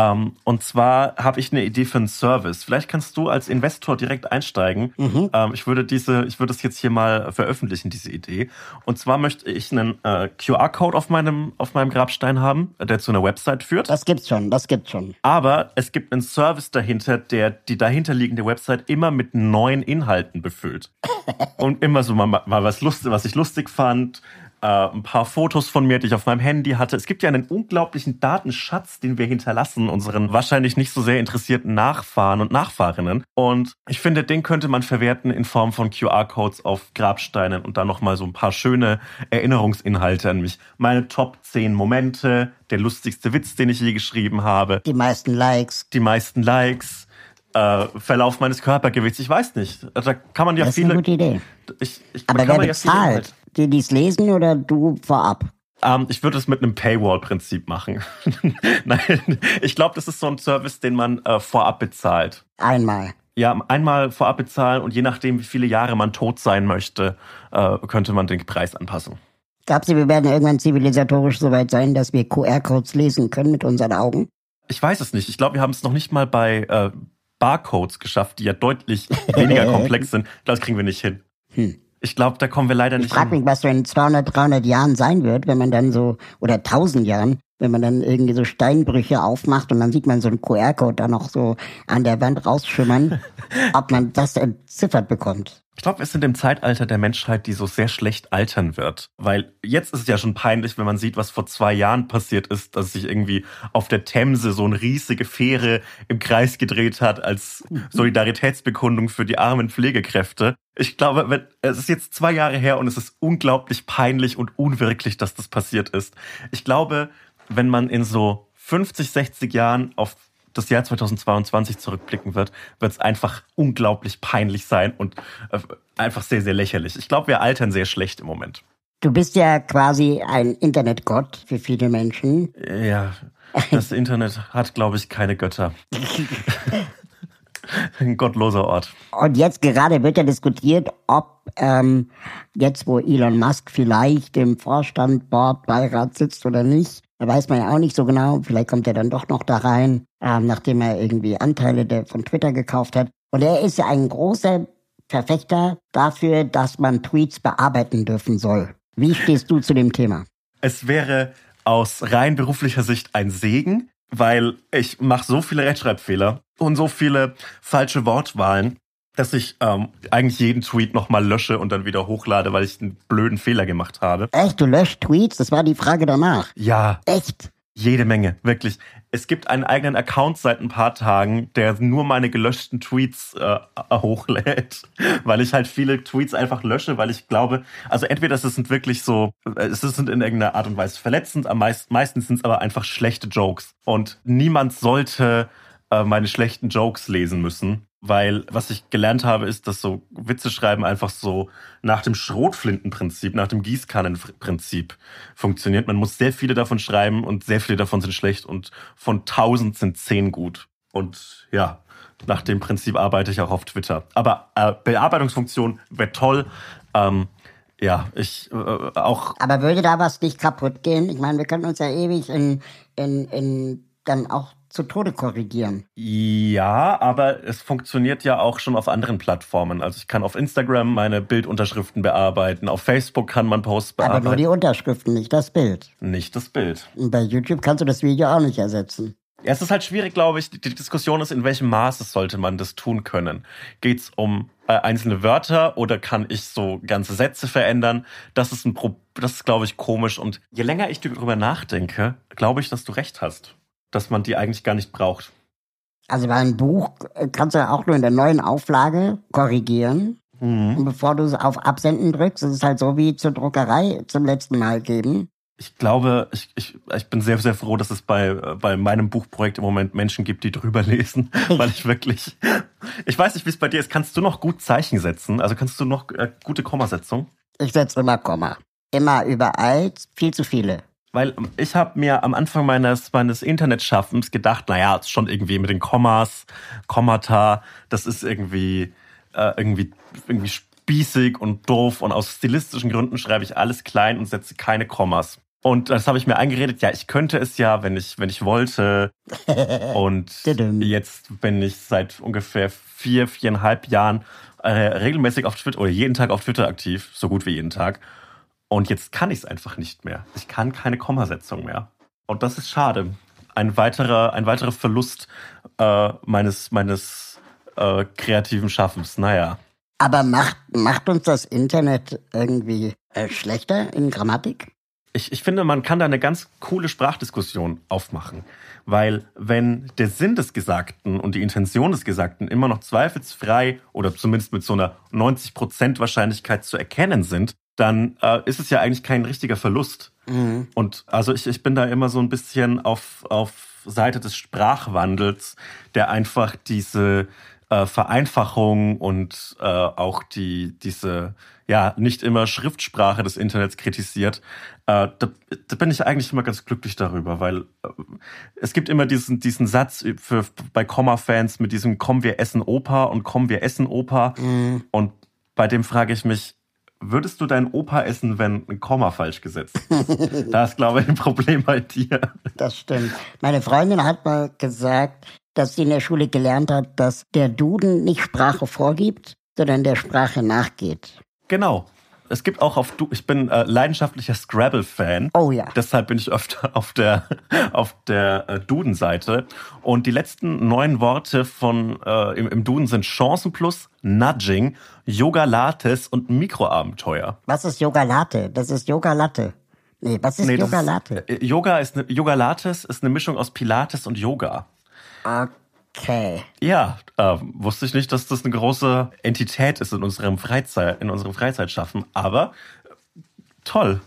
Ähm, und zwar habe ich eine Idee für einen Service. Vielleicht kannst du als Investor direkt einsteigen. Mhm. Ähm, ich würde diese, ich würde es jetzt hier mal veröffentlichen, diese Idee. Und zwar möchte ich einen äh, QR-Code auf meinem, auf meinem Grabstein haben, der zu einer Website führt. Das gibt's schon, das gibt's schon. Aber es gibt einen Service dahinter, der die dahinterliegende Website immer mit neuen Inhalten befüllt. <laughs> Und immer so mal, mal was lustig, was ich lustig fand, äh, ein paar Fotos von mir, die ich auf meinem Handy hatte. Es gibt ja einen unglaublichen Datenschatz, den wir hinterlassen, unseren wahrscheinlich nicht so sehr interessierten Nachfahren und Nachfahrinnen. Und ich finde, den könnte man verwerten in Form von QR-Codes auf Grabsteinen und dann nochmal so ein paar schöne Erinnerungsinhalte an mich. Meine Top 10 Momente, der lustigste Witz, den ich je geschrieben habe, Die meisten Likes. die meisten Likes, äh, Verlauf meines Körpergewichts, ich weiß nicht. Da kann man ja Das ist viele. eine gute Idee. Ich, ich, Aber wer bezahlt? Die, die es lesen oder du vorab? Ähm, ich würde es mit einem Paywall-Prinzip machen. <laughs> Nein, ich glaube, das ist so ein Service, den man äh, vorab bezahlt. Einmal. Ja, einmal vorab bezahlen und je nachdem, wie viele Jahre man tot sein möchte, äh, könnte man den Preis anpassen. Glaubst du, wir werden irgendwann zivilisatorisch so weit sein, dass wir QR-Codes lesen können mit unseren Augen? Ich weiß es nicht. Ich glaube, wir haben es noch nicht mal bei äh, Barcodes geschafft, die ja deutlich weniger <laughs> komplex sind. Ich glaube, das kriegen wir nicht hin. Hm. Ich glaube, da kommen wir leider Ich nicht frage hin. mich, was so in 200, 300 Jahren sein wird, wenn man dann so, oder 1000 Jahren, wenn man dann irgendwie so Steinbrüche aufmacht und dann sieht man so einen QR-Code da noch so an der Wand rausschimmern, <laughs> ob man das entziffert bekommt. Ich glaube, wir sind im Zeitalter der Menschheit, die so sehr schlecht altern wird. Weil jetzt ist es ja schon peinlich, wenn man sieht, was vor zwei Jahren passiert ist, dass sich irgendwie auf der Themse so eine riesige Fähre im Kreis gedreht hat als Solidaritätsbekundung für die armen Pflegekräfte. Ich glaube, wenn, es ist jetzt zwei Jahre her und es ist unglaublich peinlich und unwirklich, dass das passiert ist. Ich glaube, wenn man in so 50, 60 Jahren auf das Jahr 2022 zurückblicken wird, wird es einfach unglaublich peinlich sein und äh, einfach sehr, sehr lächerlich. Ich glaube, wir altern sehr schlecht im Moment. Du bist ja quasi ein Internetgott für viele Menschen. Ja, das <laughs> Internet hat, glaube ich, keine Götter. Ein gottloser Ort. Und jetzt gerade wird ja diskutiert, ob ähm, jetzt, wo Elon Musk vielleicht im Vorstand, Board, Beirat sitzt oder nicht, da weiß man ja auch nicht so genau. Vielleicht kommt er dann doch noch da rein, ähm, nachdem er irgendwie Anteile der, von Twitter gekauft hat. Und er ist ja ein großer Verfechter dafür, dass man Tweets bearbeiten dürfen soll. Wie stehst du zu dem Thema? Es wäre aus rein beruflicher Sicht ein Segen, weil ich mache so viele Rechtschreibfehler und so viele falsche Wortwahlen, dass ich ähm, eigentlich jeden Tweet nochmal lösche und dann wieder hochlade, weil ich einen blöden Fehler gemacht habe. Echt, du löscht Tweets? Das war die Frage danach. Ja, Echt? jede Menge, wirklich. Es gibt einen eigenen Account seit ein paar Tagen, der nur meine gelöschten Tweets äh, hochlädt, <laughs> weil ich halt viele Tweets einfach lösche, weil ich glaube, also entweder es sind wirklich so, es sind in irgendeiner Art und Weise verletzend, am meist, meistens sind es aber einfach schlechte Jokes. Und niemand sollte äh, meine schlechten Jokes lesen müssen. Weil was ich gelernt habe, ist, dass so Witze schreiben einfach so nach dem Schrotflintenprinzip, nach dem Gießkannenprinzip funktioniert. Man muss sehr viele davon schreiben und sehr viele davon sind schlecht und von tausend sind zehn gut. Und ja, nach dem Prinzip arbeite ich auch auf Twitter. Aber äh, Bearbeitungsfunktion wäre toll. Ähm, ja, ich äh, auch Aber würde da was nicht kaputt gehen? Ich meine, wir können uns ja ewig in, in, in dann auch zu Tode korrigieren. Ja, aber es funktioniert ja auch schon auf anderen Plattformen. Also ich kann auf Instagram meine Bildunterschriften bearbeiten, auf Facebook kann man Posts Aber nur bearbeiten. die Unterschriften, nicht das Bild. Nicht das Bild. Und bei YouTube kannst du das Video auch nicht ersetzen. Ja, es ist halt schwierig, glaube ich. Die Diskussion ist, in welchem Maße sollte man das tun können? Geht's um äh, einzelne Wörter oder kann ich so ganze Sätze verändern? Das ist ein Pro das ist, glaube ich, komisch. Und je länger ich darüber nachdenke, glaube ich, dass du recht hast. Dass man die eigentlich gar nicht braucht. Also bei einem Buch äh, kannst du auch nur in der neuen Auflage korrigieren. Mhm. Und bevor du es auf Absenden drückst, ist es halt so wie zur Druckerei zum letzten Mal geben. Ich glaube, ich, ich, ich bin sehr, sehr froh, dass es bei, äh, bei meinem Buchprojekt im Moment Menschen gibt, die drüber lesen, <laughs> weil ich wirklich, ich weiß nicht, wie es bei dir ist. Kannst du noch gut Zeichen setzen? Also kannst du noch äh, gute Kommasetzung? Ich setze immer Komma. Immer überall, viel zu viele. Weil ich habe mir am Anfang meines, meines Internetschaffens gedacht, naja, ist schon irgendwie mit den Kommas, Kommata, das ist irgendwie, äh, irgendwie, irgendwie spießig und doof und aus stilistischen Gründen schreibe ich alles klein und setze keine Kommas. Und das habe ich mir eingeredet, ja, ich könnte es ja, wenn ich, wenn ich wollte. <laughs> Und jetzt bin ich seit ungefähr vier, viereinhalb Jahren äh, regelmäßig auf Twitter oder jeden Tag auf Twitter aktiv, so gut wie jeden Tag. Und jetzt kann ich es einfach nicht mehr. Ich kann keine Kommasetzung mehr. Und das ist schade. Ein weiterer, ein weiterer Verlust äh, meines, meines äh, kreativen Schaffens. Naja. Aber macht, macht uns das Internet irgendwie äh, schlechter in Grammatik? ich, ich finde, man kann da eine ganz coole Sprachdiskussion aufmachen. Weil wenn der Sinn des Gesagten und die Intention des Gesagten immer noch zweifelsfrei oder zumindest mit so einer 90% Wahrscheinlichkeit zu erkennen sind, dann äh, ist es ja eigentlich kein richtiger Verlust. Mhm. Und also ich, ich bin da immer so ein bisschen auf, auf Seite des Sprachwandels, der einfach diese äh, Vereinfachung und äh, auch die, diese ja nicht immer Schriftsprache des Internets kritisiert, äh, da, da bin ich eigentlich immer ganz glücklich darüber, weil äh, es gibt immer diesen, diesen Satz für, bei Komma-Fans mit diesem Komm, wir essen Opa und Komm, wir essen Opa. Mhm. Und bei dem frage ich mich, würdest du deinen Opa essen, wenn ein Komma falsch gesetzt ist? da ist, glaube ich, ein Problem bei dir. Das stimmt. Meine Freundin hat mal gesagt, dass sie in der Schule gelernt hat, dass der Duden nicht Sprache vorgibt, sondern der Sprache nachgeht. Genau. Es gibt auch auf du ich bin äh, leidenschaftlicher Scrabble-Fan. Oh ja. Deshalb bin ich öfter <laughs> auf der auf der äh, Duden-Seite. Und die letzten neun Worte von äh, im, im Duden sind Chancen plus, Nudging, Yoga Lattes und Mikroabenteuer. Was ist Yoga Latte? Das ist Yoga Latte. Nee, was ist nee, Yoga Latte? Ist, äh, Yoga ist eine, Yoga Lattes ist eine Mischung aus Pilates und Yoga. Okay. Ja, äh, wusste ich nicht, dass das eine große Entität ist in unserem Freizeit, in unserem Freizeitschaffen, aber toll.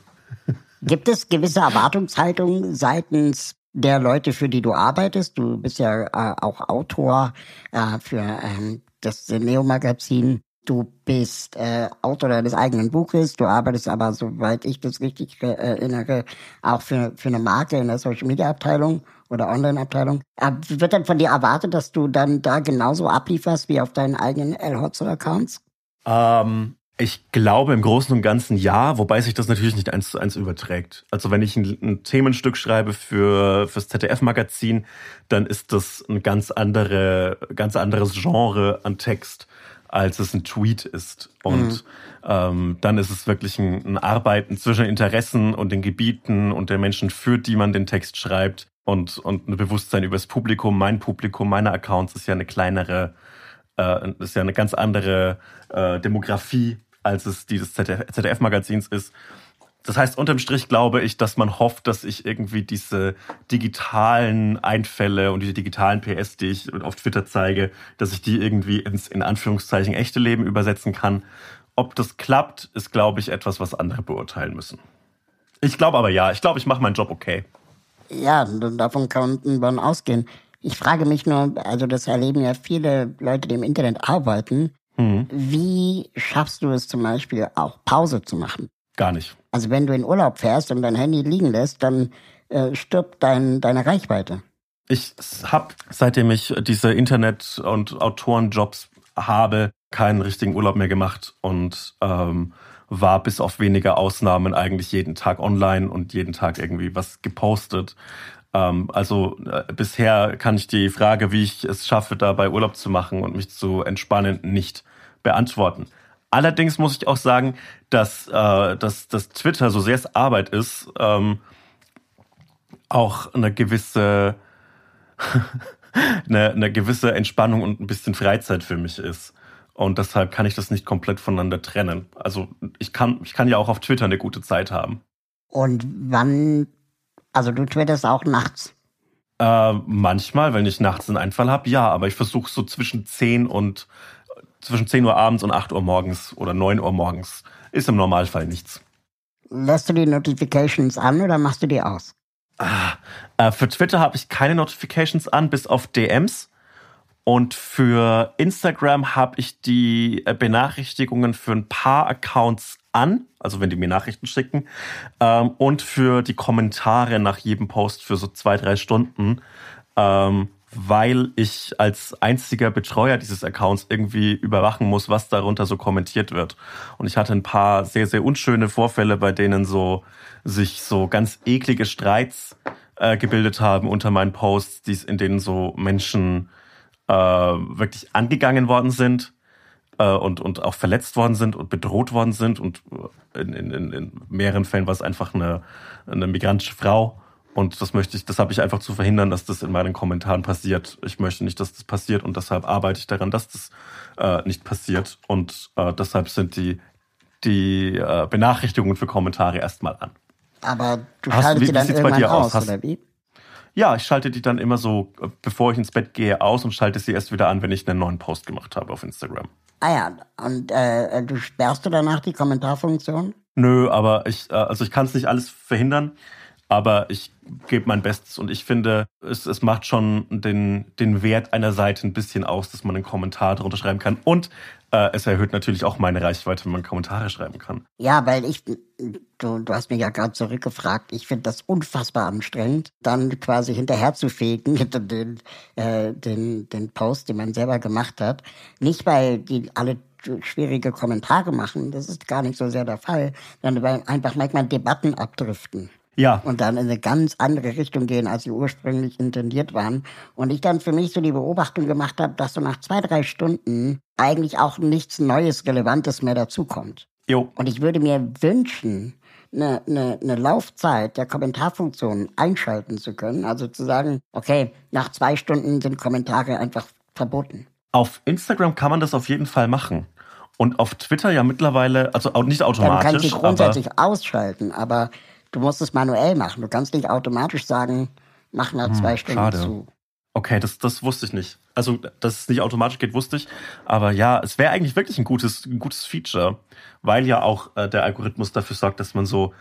Gibt es gewisse Erwartungshaltungen seitens der Leute, für die du arbeitest? Du bist ja äh, auch Autor äh, für ähm, das Neo-Magazin. Du bist äh, Autor deines eigenen Buches, du arbeitest aber, soweit ich das richtig äh, erinnere, auch für, für eine Marke in der Social-Media-Abteilung oder Online-Abteilung. Wird dann von dir erwartet, dass du dann da genauso ablieferst wie auf deinen eigenen El Hotzo-Accounts? Ähm, ich glaube im Großen und Ganzen ja, wobei sich das natürlich nicht eins zu eins überträgt. Also wenn ich ein, ein Themenstück schreibe für fürs ZDF-Magazin, dann ist das ein ganz andere, ganz anderes Genre an Text als es ein Tweet ist. Und mhm. ähm, dann ist es wirklich ein, ein Arbeiten zwischen Interessen und den Gebieten und der Menschen, für die man den Text schreibt und, und ein Bewusstsein über das Publikum. Mein Publikum, meine Accounts ist ja eine kleinere, äh, ist ja eine ganz andere äh, Demografie, als es die des ZDF-Magazins ist. Das heißt, unterm Strich glaube ich, dass man hofft, dass ich irgendwie diese digitalen Einfälle und diese digitalen PS, die ich auf Twitter zeige, dass ich die irgendwie ins in Anführungszeichen echte Leben übersetzen kann. Ob das klappt, ist, glaube ich, etwas, was andere beurteilen müssen. Ich glaube aber ja, ich glaube, ich mache meinen Job okay. Ja, davon kann man ausgehen. Ich frage mich nur, also das erleben ja viele Leute, die im Internet arbeiten. Mhm. Wie schaffst du es zum Beispiel auch Pause zu machen? Gar nicht. Also wenn du in Urlaub fährst und dein Handy liegen lässt, dann äh, stirbt dein, deine Reichweite. Ich habe, seitdem ich diese Internet- und Autorenjobs habe, keinen richtigen Urlaub mehr gemacht und ähm, war bis auf wenige Ausnahmen eigentlich jeden Tag online und jeden Tag irgendwie was gepostet. Ähm, also äh, bisher kann ich die Frage, wie ich es schaffe, dabei Urlaub zu machen und mich zu entspannen, nicht beantworten. Allerdings muss ich auch sagen, dass, äh, dass, dass Twitter, so sehr es Arbeit ist, ähm, auch eine gewisse, <laughs> eine, eine gewisse Entspannung und ein bisschen Freizeit für mich ist. Und deshalb kann ich das nicht komplett voneinander trennen. Also ich kann, ich kann ja auch auf Twitter eine gute Zeit haben. Und wann, also du twitterst auch nachts? Äh, manchmal, wenn ich nachts einen Einfall habe, ja, aber ich versuche so zwischen 10 und zwischen 10 Uhr abends und 8 Uhr morgens oder 9 Uhr morgens. Ist im Normalfall nichts. Lässt du die Notifications an oder machst du die aus? Ah, äh, für Twitter habe ich keine Notifications an, bis auf DMs. Und für Instagram habe ich die äh, Benachrichtigungen für ein paar Accounts an, also wenn die mir Nachrichten schicken. Ähm, und für die Kommentare nach jedem Post für so zwei, drei Stunden, ähm, weil ich als einziger Betreuer dieses Accounts irgendwie überwachen muss, was darunter so kommentiert wird. Und ich hatte ein paar sehr, sehr unschöne Vorfälle, bei denen so sich so ganz eklige Streits äh, gebildet haben unter meinen Posts, in denen so Menschen äh, wirklich angegangen worden sind äh, und, und auch verletzt worden sind und bedroht worden sind. Und in, in, in mehreren Fällen war es einfach eine, eine migrantische Frau. Und das möchte ich, das habe ich einfach zu verhindern, dass das in meinen Kommentaren passiert. Ich möchte nicht, dass das passiert und deshalb arbeite ich daran, dass das äh, nicht passiert. Und äh, deshalb sind die, die äh, Benachrichtigungen für Kommentare erstmal an. Aber du Hast- schaltest wie- sie dann irgendwann dir aus? aus, oder wie? Ja, ich schalte die dann immer so, äh, bevor ich ins Bett gehe, aus und schalte sie erst wieder an, wenn ich einen neuen Post gemacht habe auf Instagram. Ah ja, und äh, du sperrst du danach die Kommentarfunktion? Nö, aber ich, äh, also ich kann es nicht alles verhindern, aber ich gebe mein Bestes und ich finde, es, es macht schon den, den Wert einer Seite ein bisschen aus, dass man einen Kommentar drunter schreiben kann. Und äh, es erhöht natürlich auch meine Reichweite, wenn man Kommentare schreiben kann. Ja, weil ich, du, du hast mich ja gerade zurückgefragt, ich finde das unfassbar anstrengend, dann quasi hinterher zu fegen <laughs> den, äh, den, den Post, den man selber gemacht hat. Nicht, weil die alle schwierige Kommentare machen, das ist gar nicht so sehr der Fall, sondern weil einfach manchmal Debatten abdriften Ja, und dann in eine ganz andere Richtung gehen, als sie ursprünglich intendiert waren. Und ich dann für mich so die Beobachtung gemacht habe, dass so nach zwei, drei Stunden eigentlich auch nichts Neues, Relevantes mehr dazukommt. jo, Und ich würde mir wünschen, eine, eine, eine Laufzeit der Kommentarfunktion einschalten zu können. Also zu sagen, okay, nach zwei Stunden sind Kommentare einfach verboten. auf Instagram kann man das auf jeden Fall machen. Und auf Twitter ja mittlerweile, also nicht automatisch, du aber grundsätzlich ausschalten, aber du musst es manuell machen. Du kannst nicht automatisch sagen, mach nach zwei Stunden Hm, schade. zu. Okay, das, das wusste ich nicht. Also, dass es nicht automatisch geht, wusste ich. Aber ja, es wäre eigentlich wirklich ein gutes, ein gutes Feature, weil ja auch äh, der Algorithmus dafür sorgt, dass man so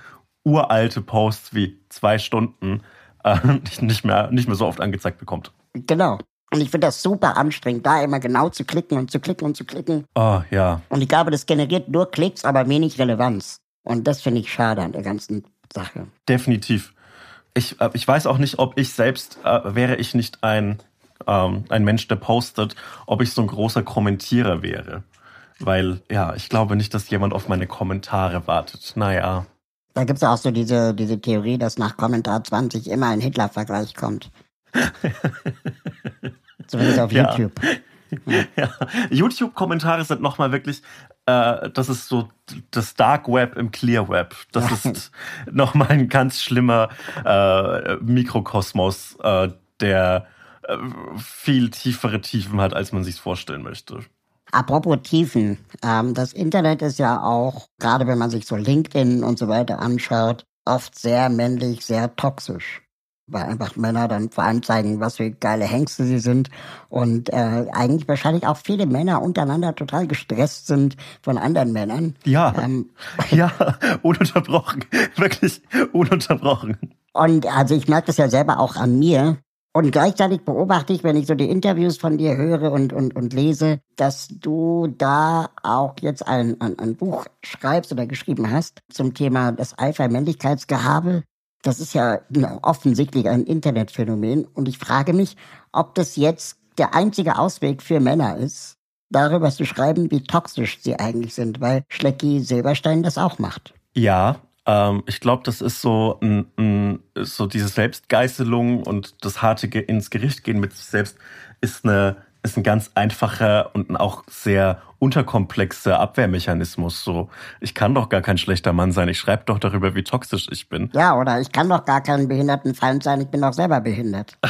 uralte Posts wie zwei Stunden äh, <laughs> nicht, nicht, mehr, nicht mehr so oft angezeigt bekommt. Genau. Und ich finde das super anstrengend, da immer genau zu klicken und zu klicken und zu klicken. Oh ja, Und ich glaube, das generiert nur Klicks, aber wenig Relevanz. Und das finde ich schade an der ganzen Sache. definitiv. Ich, äh, ich weiß auch nicht, ob ich selbst, äh, wäre ich nicht ein, ähm, ein Mensch, der postet, ob ich so ein großer Kommentierer wäre. Weil, ja, ich glaube nicht, dass jemand auf meine Kommentare wartet. Naja. Da gibt es auch so diese, diese Theorie, dass nach Kommentar 20 immer ein Hitler-Vergleich kommt. <laughs> Zumindest auf Ja. YouTube. <laughs> Ja, YouTube-Kommentare sind nochmal wirklich, äh, das ist so das Dark Web im Clear Web. Das ist <laughs> nochmal ein ganz schlimmer äh, Mikrokosmos, äh, der äh, viel tiefere Tiefen hat, als man sich vorstellen möchte. Apropos Tiefen, ähm, das Internet ist ja auch, gerade wenn man sich so LinkedIn und so weiter anschaut, oft sehr männlich, sehr toxisch. Weil einfach Männer dann vor allem zeigen, was für geile Hengste sie sind. Und äh, eigentlich wahrscheinlich auch viele Männer untereinander total gestresst sind von anderen Männern. Ja, Ähm, <laughs> ja, ununterbrochen, <laughs> wirklich ununterbrochen. Und also ich merke das ja selber auch an mir. Und gleichzeitig beobachte ich, wenn ich so die Interviews von dir höre und, und, und lese, dass du da auch jetzt ein, ein, ein Buch schreibst oder geschrieben hast zum Thema das Alpha-Männlichkeitsgehabe. Das ist ja offensichtlich ein Internetphänomen. Und ich frage mich, ob das jetzt der einzige Ausweg für Männer ist, darüber zu schreiben, wie toxisch sie eigentlich sind, weil Schlecki Silberstein das auch macht. Ja, ähm, ich glaube, das ist so, ein, ein, so diese Selbstgeißelung und das harte ins Gericht gehen mit sich selbst ist eine ist ein ganz einfacher und auch sehr unterkomplexer Abwehrmechanismus. So, ich kann doch gar kein schlechter Mann sein. Ich schreibe doch darüber, wie toxisch ich bin. Ja, oder ich kann doch gar kein Behindertenfeind sein, ich bin doch selber behindert. <laughs>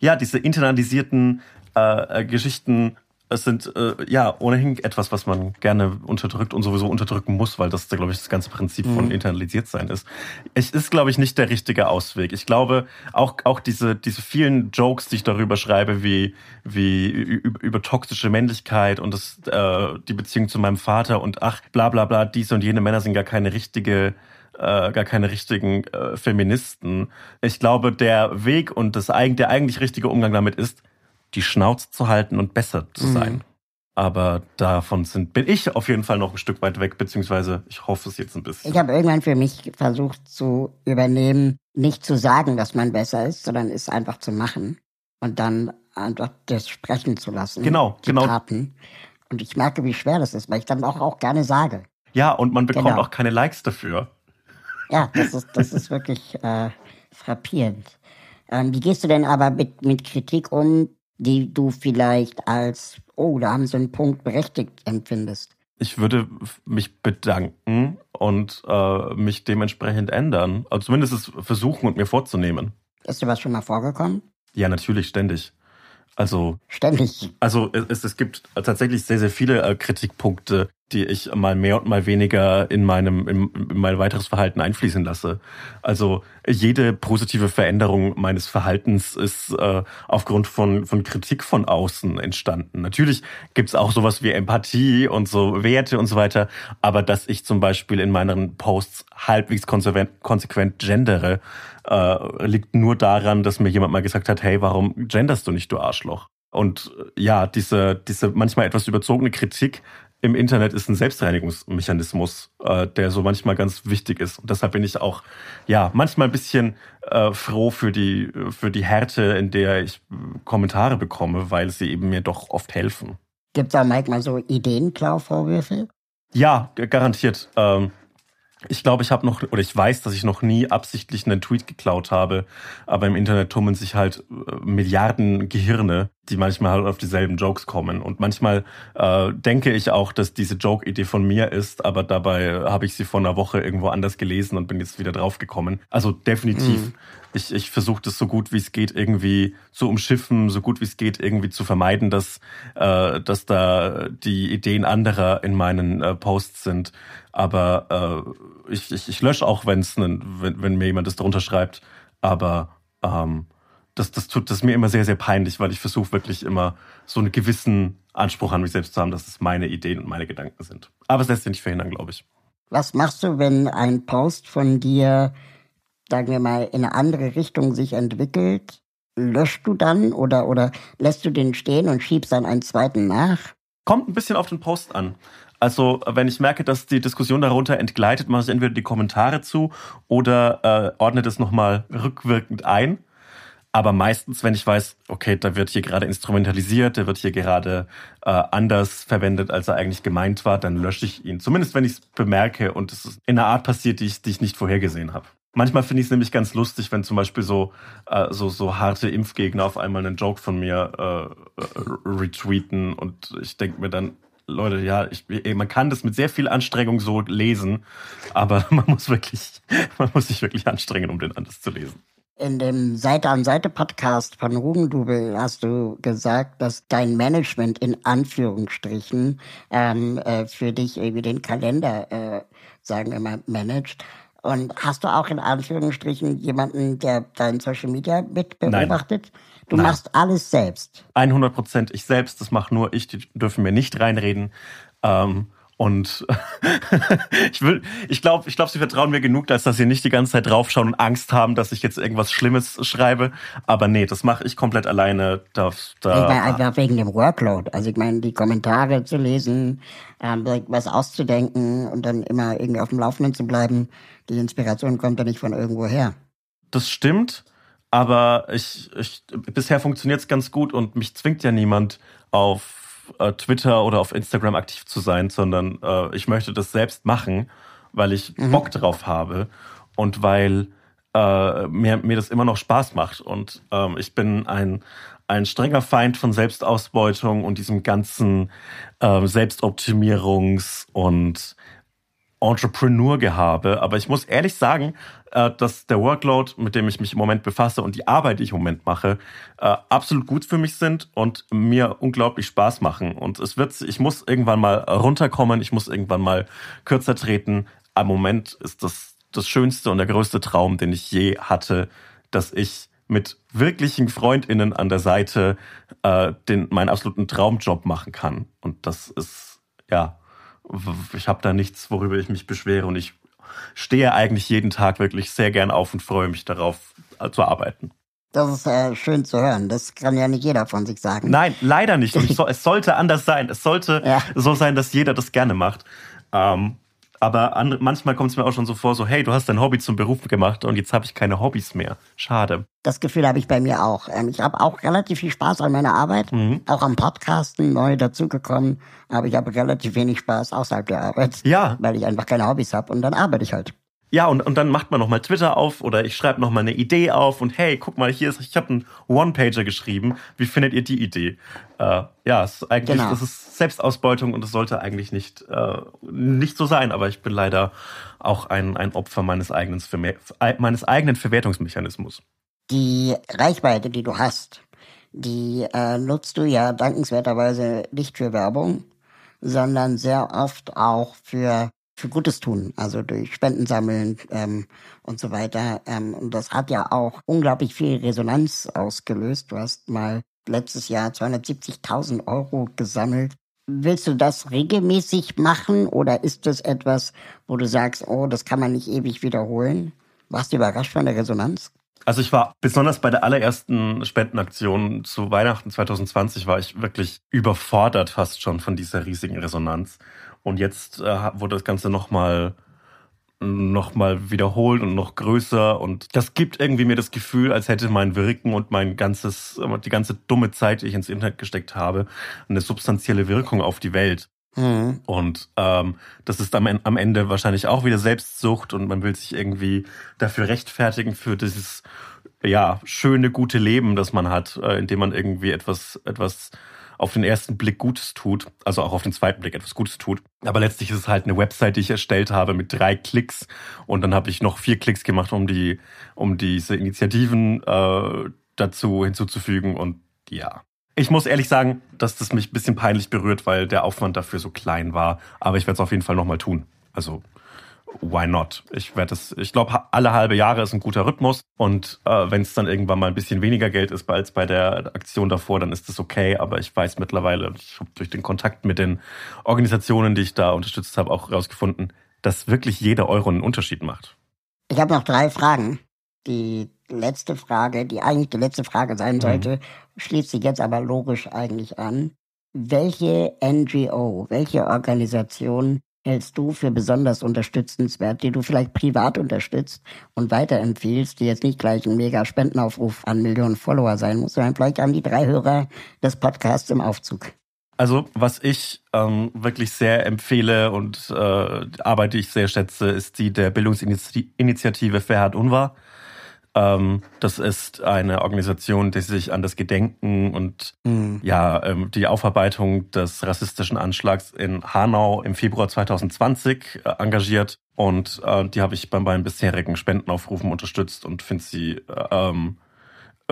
Ja, diese internalisierten äh, äh, Geschichten es sind äh, ja ohnehin etwas, was man gerne unterdrückt und sowieso unterdrücken muss, weil das, glaube ich, das ganze Prinzip von internalisiert sein ist. Es ist, glaube ich, nicht der richtige Ausweg. Ich glaube, auch, auch diese, diese vielen Jokes, die ich darüber schreibe, wie, wie über, über toxische Männlichkeit und das, äh, die Beziehung zu meinem Vater und ach, bla bla bla, diese und jene Männer sind gar keine richtige äh, gar keine richtigen äh, Feministen. Ich glaube, der Weg und das, der eigentlich richtige Umgang damit ist, die Schnauze zu halten und besser zu sein. Aber davon sind, bin ich auf jeden Fall noch ein Stück weit weg, beziehungsweise ich hoffe es jetzt ein bisschen. Ich habe irgendwann für mich versucht zu übernehmen, nicht zu sagen, dass man besser ist, sondern es einfach zu machen. Und dann einfach das sprechen zu lassen. Genau, die genau. Taten. Und ich merke, wie schwer das ist, weil ich dann auch, auch gerne sage. Ja, und man bekommt Genau. auch keine Likes dafür. Ja, das ist, das ist wirklich äh, frappierend. Ähm, wie gehst du denn aber mit, mit Kritik um, die du vielleicht als, oh, da haben sie einen Punkt berechtigt empfindest? Ich würde mich bedanken und äh, mich dementsprechend ändern. Also zumindest es versuchen und mir vorzunehmen. Ist dir was schon mal vorgekommen? Ja, natürlich, ständig. Also, Ständig. also es, es gibt tatsächlich sehr, sehr viele äh, Kritikpunkte, die ich mal mehr und mal weniger in meinem in, in mein weiteres Verhalten einfließen lasse. Also jede positive Veränderung meines Verhaltens ist äh, aufgrund von von Kritik von außen entstanden. Natürlich gibt's auch sowas wie Empathie und so Werte und so weiter, aber dass ich zum Beispiel in meinen Posts halbwegs konsequent, konsequent gendere, äh, liegt nur daran, dass mir jemand mal gesagt hat, hey, warum genderst du nicht, du Arschloch? Und äh, ja, diese, diese manchmal etwas überzogene Kritik im Internet ist ein Selbstreinigungsmechanismus, äh, der so manchmal ganz wichtig ist. Und deshalb bin ich auch, ja, manchmal ein bisschen äh, froh für die, für die Härte, in der ich Kommentare bekomme, weil sie eben mir doch oft helfen. Gibt's da manchmal so Ideenklau-Vorwürfe? Ja, garantiert. Ähm, ich glaube, ich habe noch, oder ich weiß, dass ich noch nie absichtlich einen Tweet geklaut habe, aber im Internet tummeln sich halt äh, Milliarden Gehirne, die manchmal halt auf dieselben Jokes kommen. Und manchmal äh, denke ich auch, dass diese Joke-Idee von mir ist, aber dabei habe ich sie vor einer Woche irgendwo anders gelesen und bin jetzt wieder draufgekommen. Also definitiv. Ich, ich versuche das so gut wie es geht irgendwie zu umschiffen, so gut wie es geht irgendwie zu vermeiden, dass, äh, dass da die Ideen anderer in meinen äh, Posts sind. Aber äh, ich, ich, ich lösche auch, wenn's nen, wenn, wenn mir jemand das drunter schreibt. Aber ähm, das, das tut das mir immer sehr, sehr peinlich, weil ich versuche wirklich immer so einen gewissen Anspruch an mich selbst zu haben, dass es meine Ideen und meine Gedanken sind. Aber es lässt sich nicht verhindern, glaube ich. Was machst du, wenn ein Post von dir, sagen wir mal, in eine andere Richtung sich entwickelt? Löschst du dann oder, oder lässt du den stehen und schiebst dann einen zweiten nach? Kommt ein bisschen auf den Post an. Also, wenn ich merke, dass die Diskussion darunter entgleitet, mache ich entweder die Kommentare zu oder äh, ordne das nochmal rückwirkend ein. Aber meistens, wenn ich weiß, okay, da wird hier gerade instrumentalisiert, der wird hier gerade äh, anders verwendet, als er eigentlich gemeint war, dann lösche ich ihn. Zumindest, wenn ich es bemerke und es ist in einer Art passiert, die ich, die ich nicht vorhergesehen habe. Manchmal finde ich es nämlich ganz lustig, wenn zum Beispiel so, äh, so, so harte Impfgegner auf einmal einen Joke von mir äh, retweeten und ich denke mir dann, Leute, ja, ich, man kann das mit sehr viel Anstrengung so lesen, aber <laughs> man muss wirklich, man muss sich wirklich anstrengen, um den anders zu lesen. In dem Seite an Seite Podcast von Rugendubel hast du gesagt, dass dein Management in Anführungsstrichen ähm, äh, für dich irgendwie den Kalender, äh, sagen wir mal, managt. Und hast du auch in Anführungsstrichen jemanden, der dein Social Media mit Nein. beobachtet? Du Nein. machst alles selbst. 100 Prozent ich selbst, das mache nur ich, die dürfen mir nicht reinreden. Ähm, und <laughs> ich will, ich glaube, ich glaube, sie vertrauen mir genug, als dass sie nicht die ganze Zeit draufschauen und Angst haben, dass ich jetzt irgendwas Schlimmes schreibe. Aber nee, das mache ich komplett alleine. Da, Ich meine da, einfach wegen dem Workload. Also ich meine, die Kommentare zu lesen, ähm, was auszudenken und dann immer irgendwie auf dem Laufenden zu bleiben. Die Inspiration kommt ja nicht von irgendwo her. das stimmt. Aber ich, ich bisher funktioniert es ganz gut und mich zwingt ja niemand auf äh, Twitter oder auf Instagram aktiv zu sein, sondern äh, ich möchte das selbst machen, weil ich Bock drauf habe und weil äh, mir, mir das immer noch Spaß macht. Und ähm, ich bin ein, ein strenger Feind von Selbstausbeutung und diesem ganzen äh, Selbstoptimierungs- und Entrepreneur-Gehabe. Aber ich muss ehrlich sagen, äh, dass der Workload, mit dem ich mich im Moment befasse und die Arbeit, die ich im Moment mache, äh, absolut gut für mich sind und mir unglaublich Spaß machen. Und es wird, ich muss irgendwann mal runterkommen, ich muss irgendwann mal kürzer treten. Am Moment ist das das schönste und der größte Traum, den ich je hatte, dass ich mit wirklichen FreundInnen an der Seite äh, den meinen absoluten Traumjob machen kann. Und das ist, ja, ich habe da nichts, worüber ich mich beschwere und ich stehe eigentlich jeden Tag wirklich sehr gern auf und freue mich darauf äh, zu arbeiten. Das ist äh, schön zu hören. Das kann ja nicht jeder von sich sagen. Nein, leider nicht. <laughs> So, es sollte anders sein. Es sollte Ja. so sein, dass jeder das gerne macht. Ähm, Aber andere, manchmal kommt es mir auch schon so vor, so hey, du hast dein Hobby zum Beruf gemacht und jetzt habe ich keine Hobbys mehr. Schade. Das Gefühl habe ich bei mir auch. Ähm, ich habe auch relativ viel Spaß an meiner Arbeit, mhm. auch am Podcasten neu dazugekommen, aber ich habe relativ wenig Spaß außerhalb der Arbeit. Ja. Weil ich einfach keine Hobbys habe und dann arbeite ich halt. Ja, und, und dann macht man nochmal Twitter auf oder ich schreibe nochmal eine Idee auf und hey, guck mal, hier ist, ich habe einen One-Pager geschrieben. Wie findet ihr die Idee? Äh, ja, es ist eigentlich, genau. das ist Selbstausbeutung und es sollte eigentlich nicht, äh, nicht so sein, aber ich bin leider auch ein, ein Opfer meines eigenen, meines eigenen Verwertungsmechanismus. Die Reichweite, die du hast, die äh, nutzt du ja dankenswerterweise nicht für Werbung, sondern sehr oft auch für für Gutes tun, also durch Spenden sammeln ähm, und so weiter. Ähm, und das hat ja auch unglaublich viel Resonanz ausgelöst. Du hast mal letztes Jahr 270.000 Euro gesammelt. Willst du das regelmäßig machen oder ist das etwas, wo du sagst, oh, das kann man nicht ewig wiederholen? Warst du überrascht von der Resonanz? Also ich war besonders bei der allerersten Spendenaktion zu Weihnachten 2020 war ich wirklich überfordert fast schon von dieser riesigen Resonanz. Und jetzt äh, wurde das Ganze nochmal noch mal wiederholt und noch größer. Und das gibt irgendwie mir das Gefühl, als hätte mein Wirken und mein ganzes, die ganze dumme Zeit, die ich ins Internet gesteckt habe, eine substanzielle Wirkung auf die Welt. Mhm. Und ähm, das ist am, am Ende wahrscheinlich auch wieder Selbstsucht und man will sich irgendwie dafür rechtfertigen für dieses ja schöne gute Leben, das man hat, äh, indem man irgendwie etwas etwas auf den ersten Blick Gutes tut, also auch auf den zweiten Blick etwas Gutes tut. Aber letztlich ist es halt eine Website, die ich erstellt habe mit drei Klicks und dann habe ich noch vier Klicks gemacht, um die, um diese Initiativen äh, dazu hinzuzufügen und ja. Ich muss ehrlich sagen, dass das mich ein bisschen peinlich berührt, weil der Aufwand dafür so klein war. Aber ich werde es auf jeden Fall nochmal tun. Also why not? Ich werde es, ich glaube, alle halbe Jahre ist ein guter Rhythmus. Und äh, wenn es dann irgendwann mal ein bisschen weniger Geld ist als bei der Aktion davor, dann ist das okay. Aber ich weiß mittlerweile, ich habe durch den Kontakt mit den Organisationen, die ich da unterstützt habe, auch herausgefunden, dass wirklich jeder Euro einen Unterschied macht. Ich habe noch drei Fragen. Die letzte Frage, die eigentlich die letzte Frage sein mhm. sollte, mhm. schließt sich jetzt aber logisch eigentlich an. Welche NGO, welche Organisation hältst du für besonders unterstützenswert, die du vielleicht privat unterstützt und weiterempfiehlst, die jetzt nicht gleich ein mega Spendenaufruf an Millionen Follower sein muss, sondern vielleicht haben die drei Hörer des Podcasts im Aufzug? Also, was ich ähm, wirklich sehr empfehle und äh, Arbeit, die ich sehr schätze, ist die der Bildungsinitiative Ferhat Unwahr. Ähm, das ist eine Organisation, die sich an das Gedenken und mhm. ja ähm, die Aufarbeitung des rassistischen Anschlags in Hanau im Februar 2020 äh, engagiert. Und äh, die habe ich bei meinen bisherigen Spendenaufrufen unterstützt und finde sie ähm,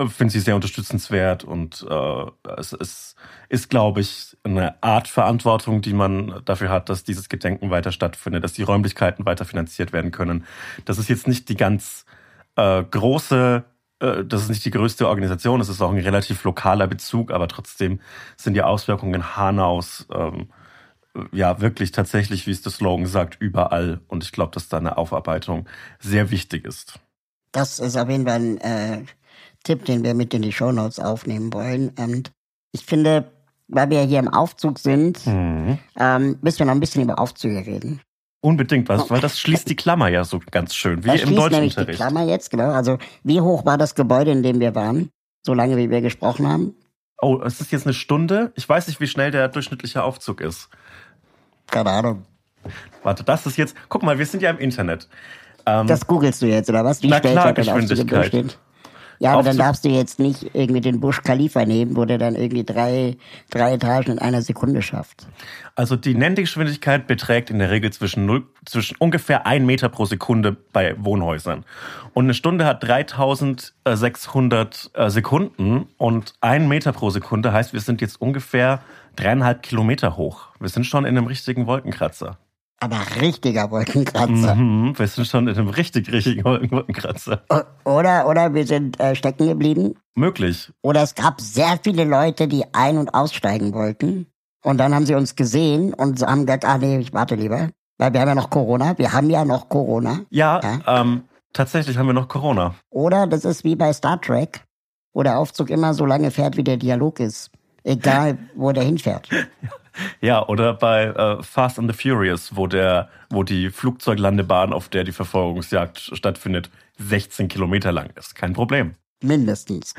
finde sie sehr unterstützenswert und äh, es ist, ist glaube ich, eine Art Verantwortung, die man dafür hat, dass dieses Gedenken weiter stattfindet, dass die Räumlichkeiten weiter finanziert werden können. Das ist jetzt nicht die ganz äh, große, äh, das ist nicht die größte Organisation, es ist auch ein relativ lokaler Bezug, aber trotzdem sind die Auswirkungen Hanaus ähm, ja wirklich tatsächlich, wie es der Slogan sagt, überall. Und ich glaube, dass da eine Aufarbeitung sehr wichtig ist. Das ist auf jeden Fall ein äh, Tipp, den wir mit in die Shownotes aufnehmen wollen. Und ich finde, weil wir hier im Aufzug sind, mhm. ähm, müssen wir noch ein bisschen über Aufzüge reden. Unbedingt was, weil das schließt die Klammer ja so ganz schön, wie das im Deutschen nämlich die Klammer jetzt, genau. Also wie hoch war das Gebäude, in dem wir waren, so lange wie wir gesprochen haben? Oh, es ist jetzt eine Stunde. Ich weiß nicht, wie schnell der durchschnittliche Aufzug ist. Keine Ahnung. Warte, das ist jetzt. Guck mal, wir sind ja im Internet. Ähm, das googelst du jetzt, oder was? Wie na klar, Geschwindigkeit. Ja, aber dann darfst du jetzt nicht irgendwie den Busch Khalifa nehmen, wo der dann irgendwie drei, drei Etagen in einer Sekunde schafft. Also die Nenngeschwindigkeit beträgt in der Regel zwischen, 0, zwischen ungefähr 1 Meter pro Sekunde bei Wohnhäusern. Und eine Stunde hat 3600 äh, Sekunden und 1 Meter pro Sekunde heißt, wir sind jetzt ungefähr dreieinhalb Kilometer hoch. Wir sind schon in einem richtigen Wolkenkratzer. Aber richtiger Wolkenkratzer. Mhm, wir sind schon in einem richtig, richtigen Wolkenkratzer. Oder, oder wir sind äh, stecken geblieben. Möglich. Oder es gab sehr viele Leute, die ein- und aussteigen wollten. Und dann haben sie uns gesehen und haben gesagt, ah nee, ich warte lieber. Weil wir haben ja noch Corona. Wir haben ja noch Corona. Ja, ja. Ähm, tatsächlich haben wir noch Corona. Oder das ist wie bei Star Trek, wo der Aufzug immer so lange fährt, wie der Dialog ist. Egal, wo der hinfährt. <laughs> Ja, oder bei äh, Fast and the Furious, wo der, wo die Flugzeuglandebahn, auf der die Verfolgungsjagd stattfindet, 16 Kilometer lang ist. Kein Problem. Mindestens.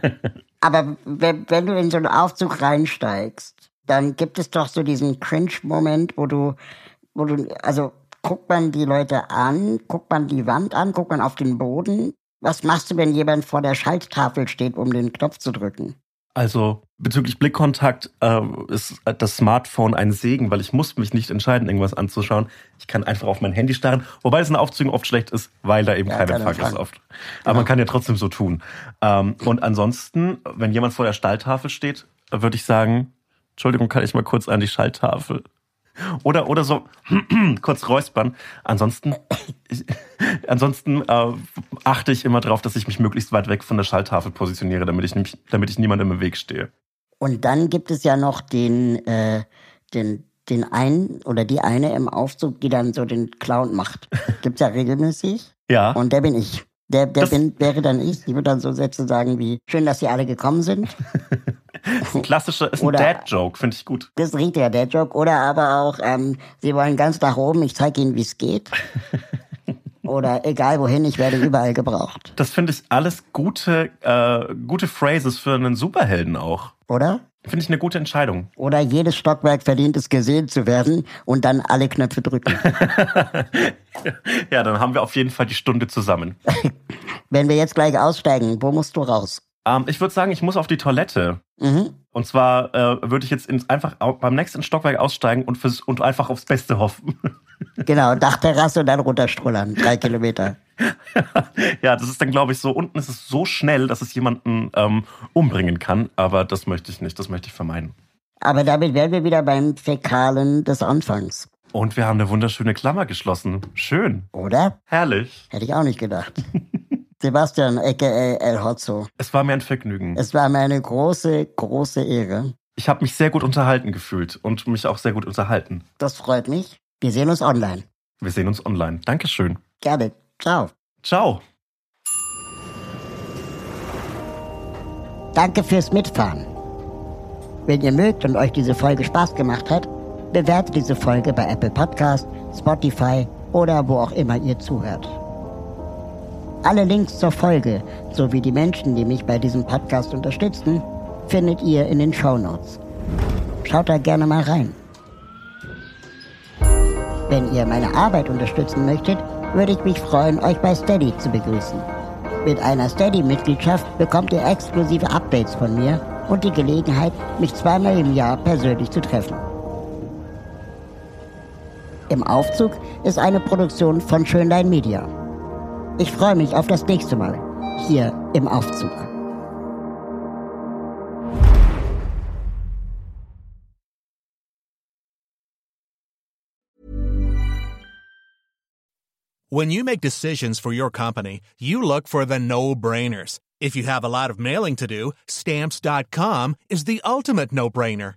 <laughs> Aber wenn, wenn du in so einen Aufzug reinsteigst, dann gibt es doch so diesen Cringe-Moment, wo du, wo du, also guckt man die Leute an, guckt man die Wand an, guckt man auf den Boden. Was machst du, wenn jemand vor der Schalttafel steht, um den Knopf zu drücken? Also bezüglich Blickkontakt äh, ist das Smartphone ein Segen, weil ich muss mich nicht entscheiden, irgendwas anzuschauen. Ich kann einfach auf mein Handy starren, wobei es in Aufzügen oft schlecht ist, weil da eben ja, kein Empfang ist oft. Aber genau. man kann ja trotzdem so tun. Ähm, und ansonsten, wenn jemand vor der Stalltafel steht, würde ich sagen, Entschuldigung, kann ich mal kurz an die Schalltafel? Oder, oder so <clears throat> kurz räuspern. Ansonsten, ich, ansonsten äh, achte ich immer darauf, dass ich mich möglichst weit weg von der Schalltafel positioniere, damit ich, damit ich niemandem im Weg stehe. Und dann gibt es ja noch den, äh, den, den einen oder die eine im Aufzug, die dann so den Clown macht. Gibt's ja regelmäßig. <laughs> Ja. Und der bin ich. Der, der bin, wäre dann ich. Ich würde dann so Sätze sagen wie, schön, dass Sie alle gekommen sind. <laughs> ist ein klassischer, ist ein Dad-Joke, finde ich gut. Das ist ein richtiger Dad-Joke. Oder aber auch, ähm, Sie wollen ganz nach oben, ich zeige Ihnen, wie es geht. <laughs> Oder egal wohin, ich werde überall gebraucht. Das finde ich alles gute, äh, gute Phrases für einen Superhelden auch. Oder? Finde ich eine gute Entscheidung. Oder jedes Stockwerk verdient es, gesehen zu werden und dann alle Knöpfe drücken. <laughs> ja, dann haben wir auf jeden Fall die Stunde zusammen. <laughs> Wenn wir jetzt gleich aussteigen, wo musst du raus? Ähm, ich würde sagen, ich muss auf die Toilette. Mhm. Und zwar äh, würde ich jetzt ins, einfach beim nächsten Stockwerk aussteigen und, fürs, und einfach aufs Beste hoffen. <laughs> Genau, Dachterrasse und dann runterstrullern. Drei <laughs> Kilometer. ja, das ist dann, glaube ich, so, unten ist es so schnell, dass es jemanden ähm, umbringen kann. Aber das möchte ich nicht, das möchte ich vermeiden. Aber damit wären wir wieder beim Fäkalen des Anfangs. Und wir haben eine wunderschöne Klammer geschlossen. Schön. Oder? Herrlich. Hätte ich auch nicht gedacht. <laughs> Sebastian, aka El Hotzo. Es war mir ein Vergnügen. Es war mir eine große, große Ehre. Ich habe mich sehr gut unterhalten gefühlt und mich auch sehr gut unterhalten. Das freut mich. Wir sehen uns online. Wir sehen uns online. Dankeschön. Gerne. Ciao. Ciao. Danke fürs Mitfahren. Wenn ihr mögt und euch diese Folge Spaß gemacht hat, bewertet diese Folge bei Apple Podcast, Spotify oder wo auch immer ihr zuhört. Alle Links zur Folge sowie die Menschen, die mich bei diesem Podcast unterstützen, findet ihr in den Show Notes. Schaut da gerne mal rein. Wenn ihr meine Arbeit unterstützen möchtet, würde ich mich freuen, euch bei Steady zu begrüßen. Mit einer Steady-Mitgliedschaft bekommt ihr exklusive Updates von mir und die Gelegenheit, mich zweimal im Jahr persönlich zu treffen. Im Aufzug ist eine Produktion von Schönlein Media. Ich freue mich auf das nächste Mal hier im Aufzug. When you make decisions for your company, you look for the no-brainers. If you have a lot of mailing to do, stamps.com is the ultimate no-brainer.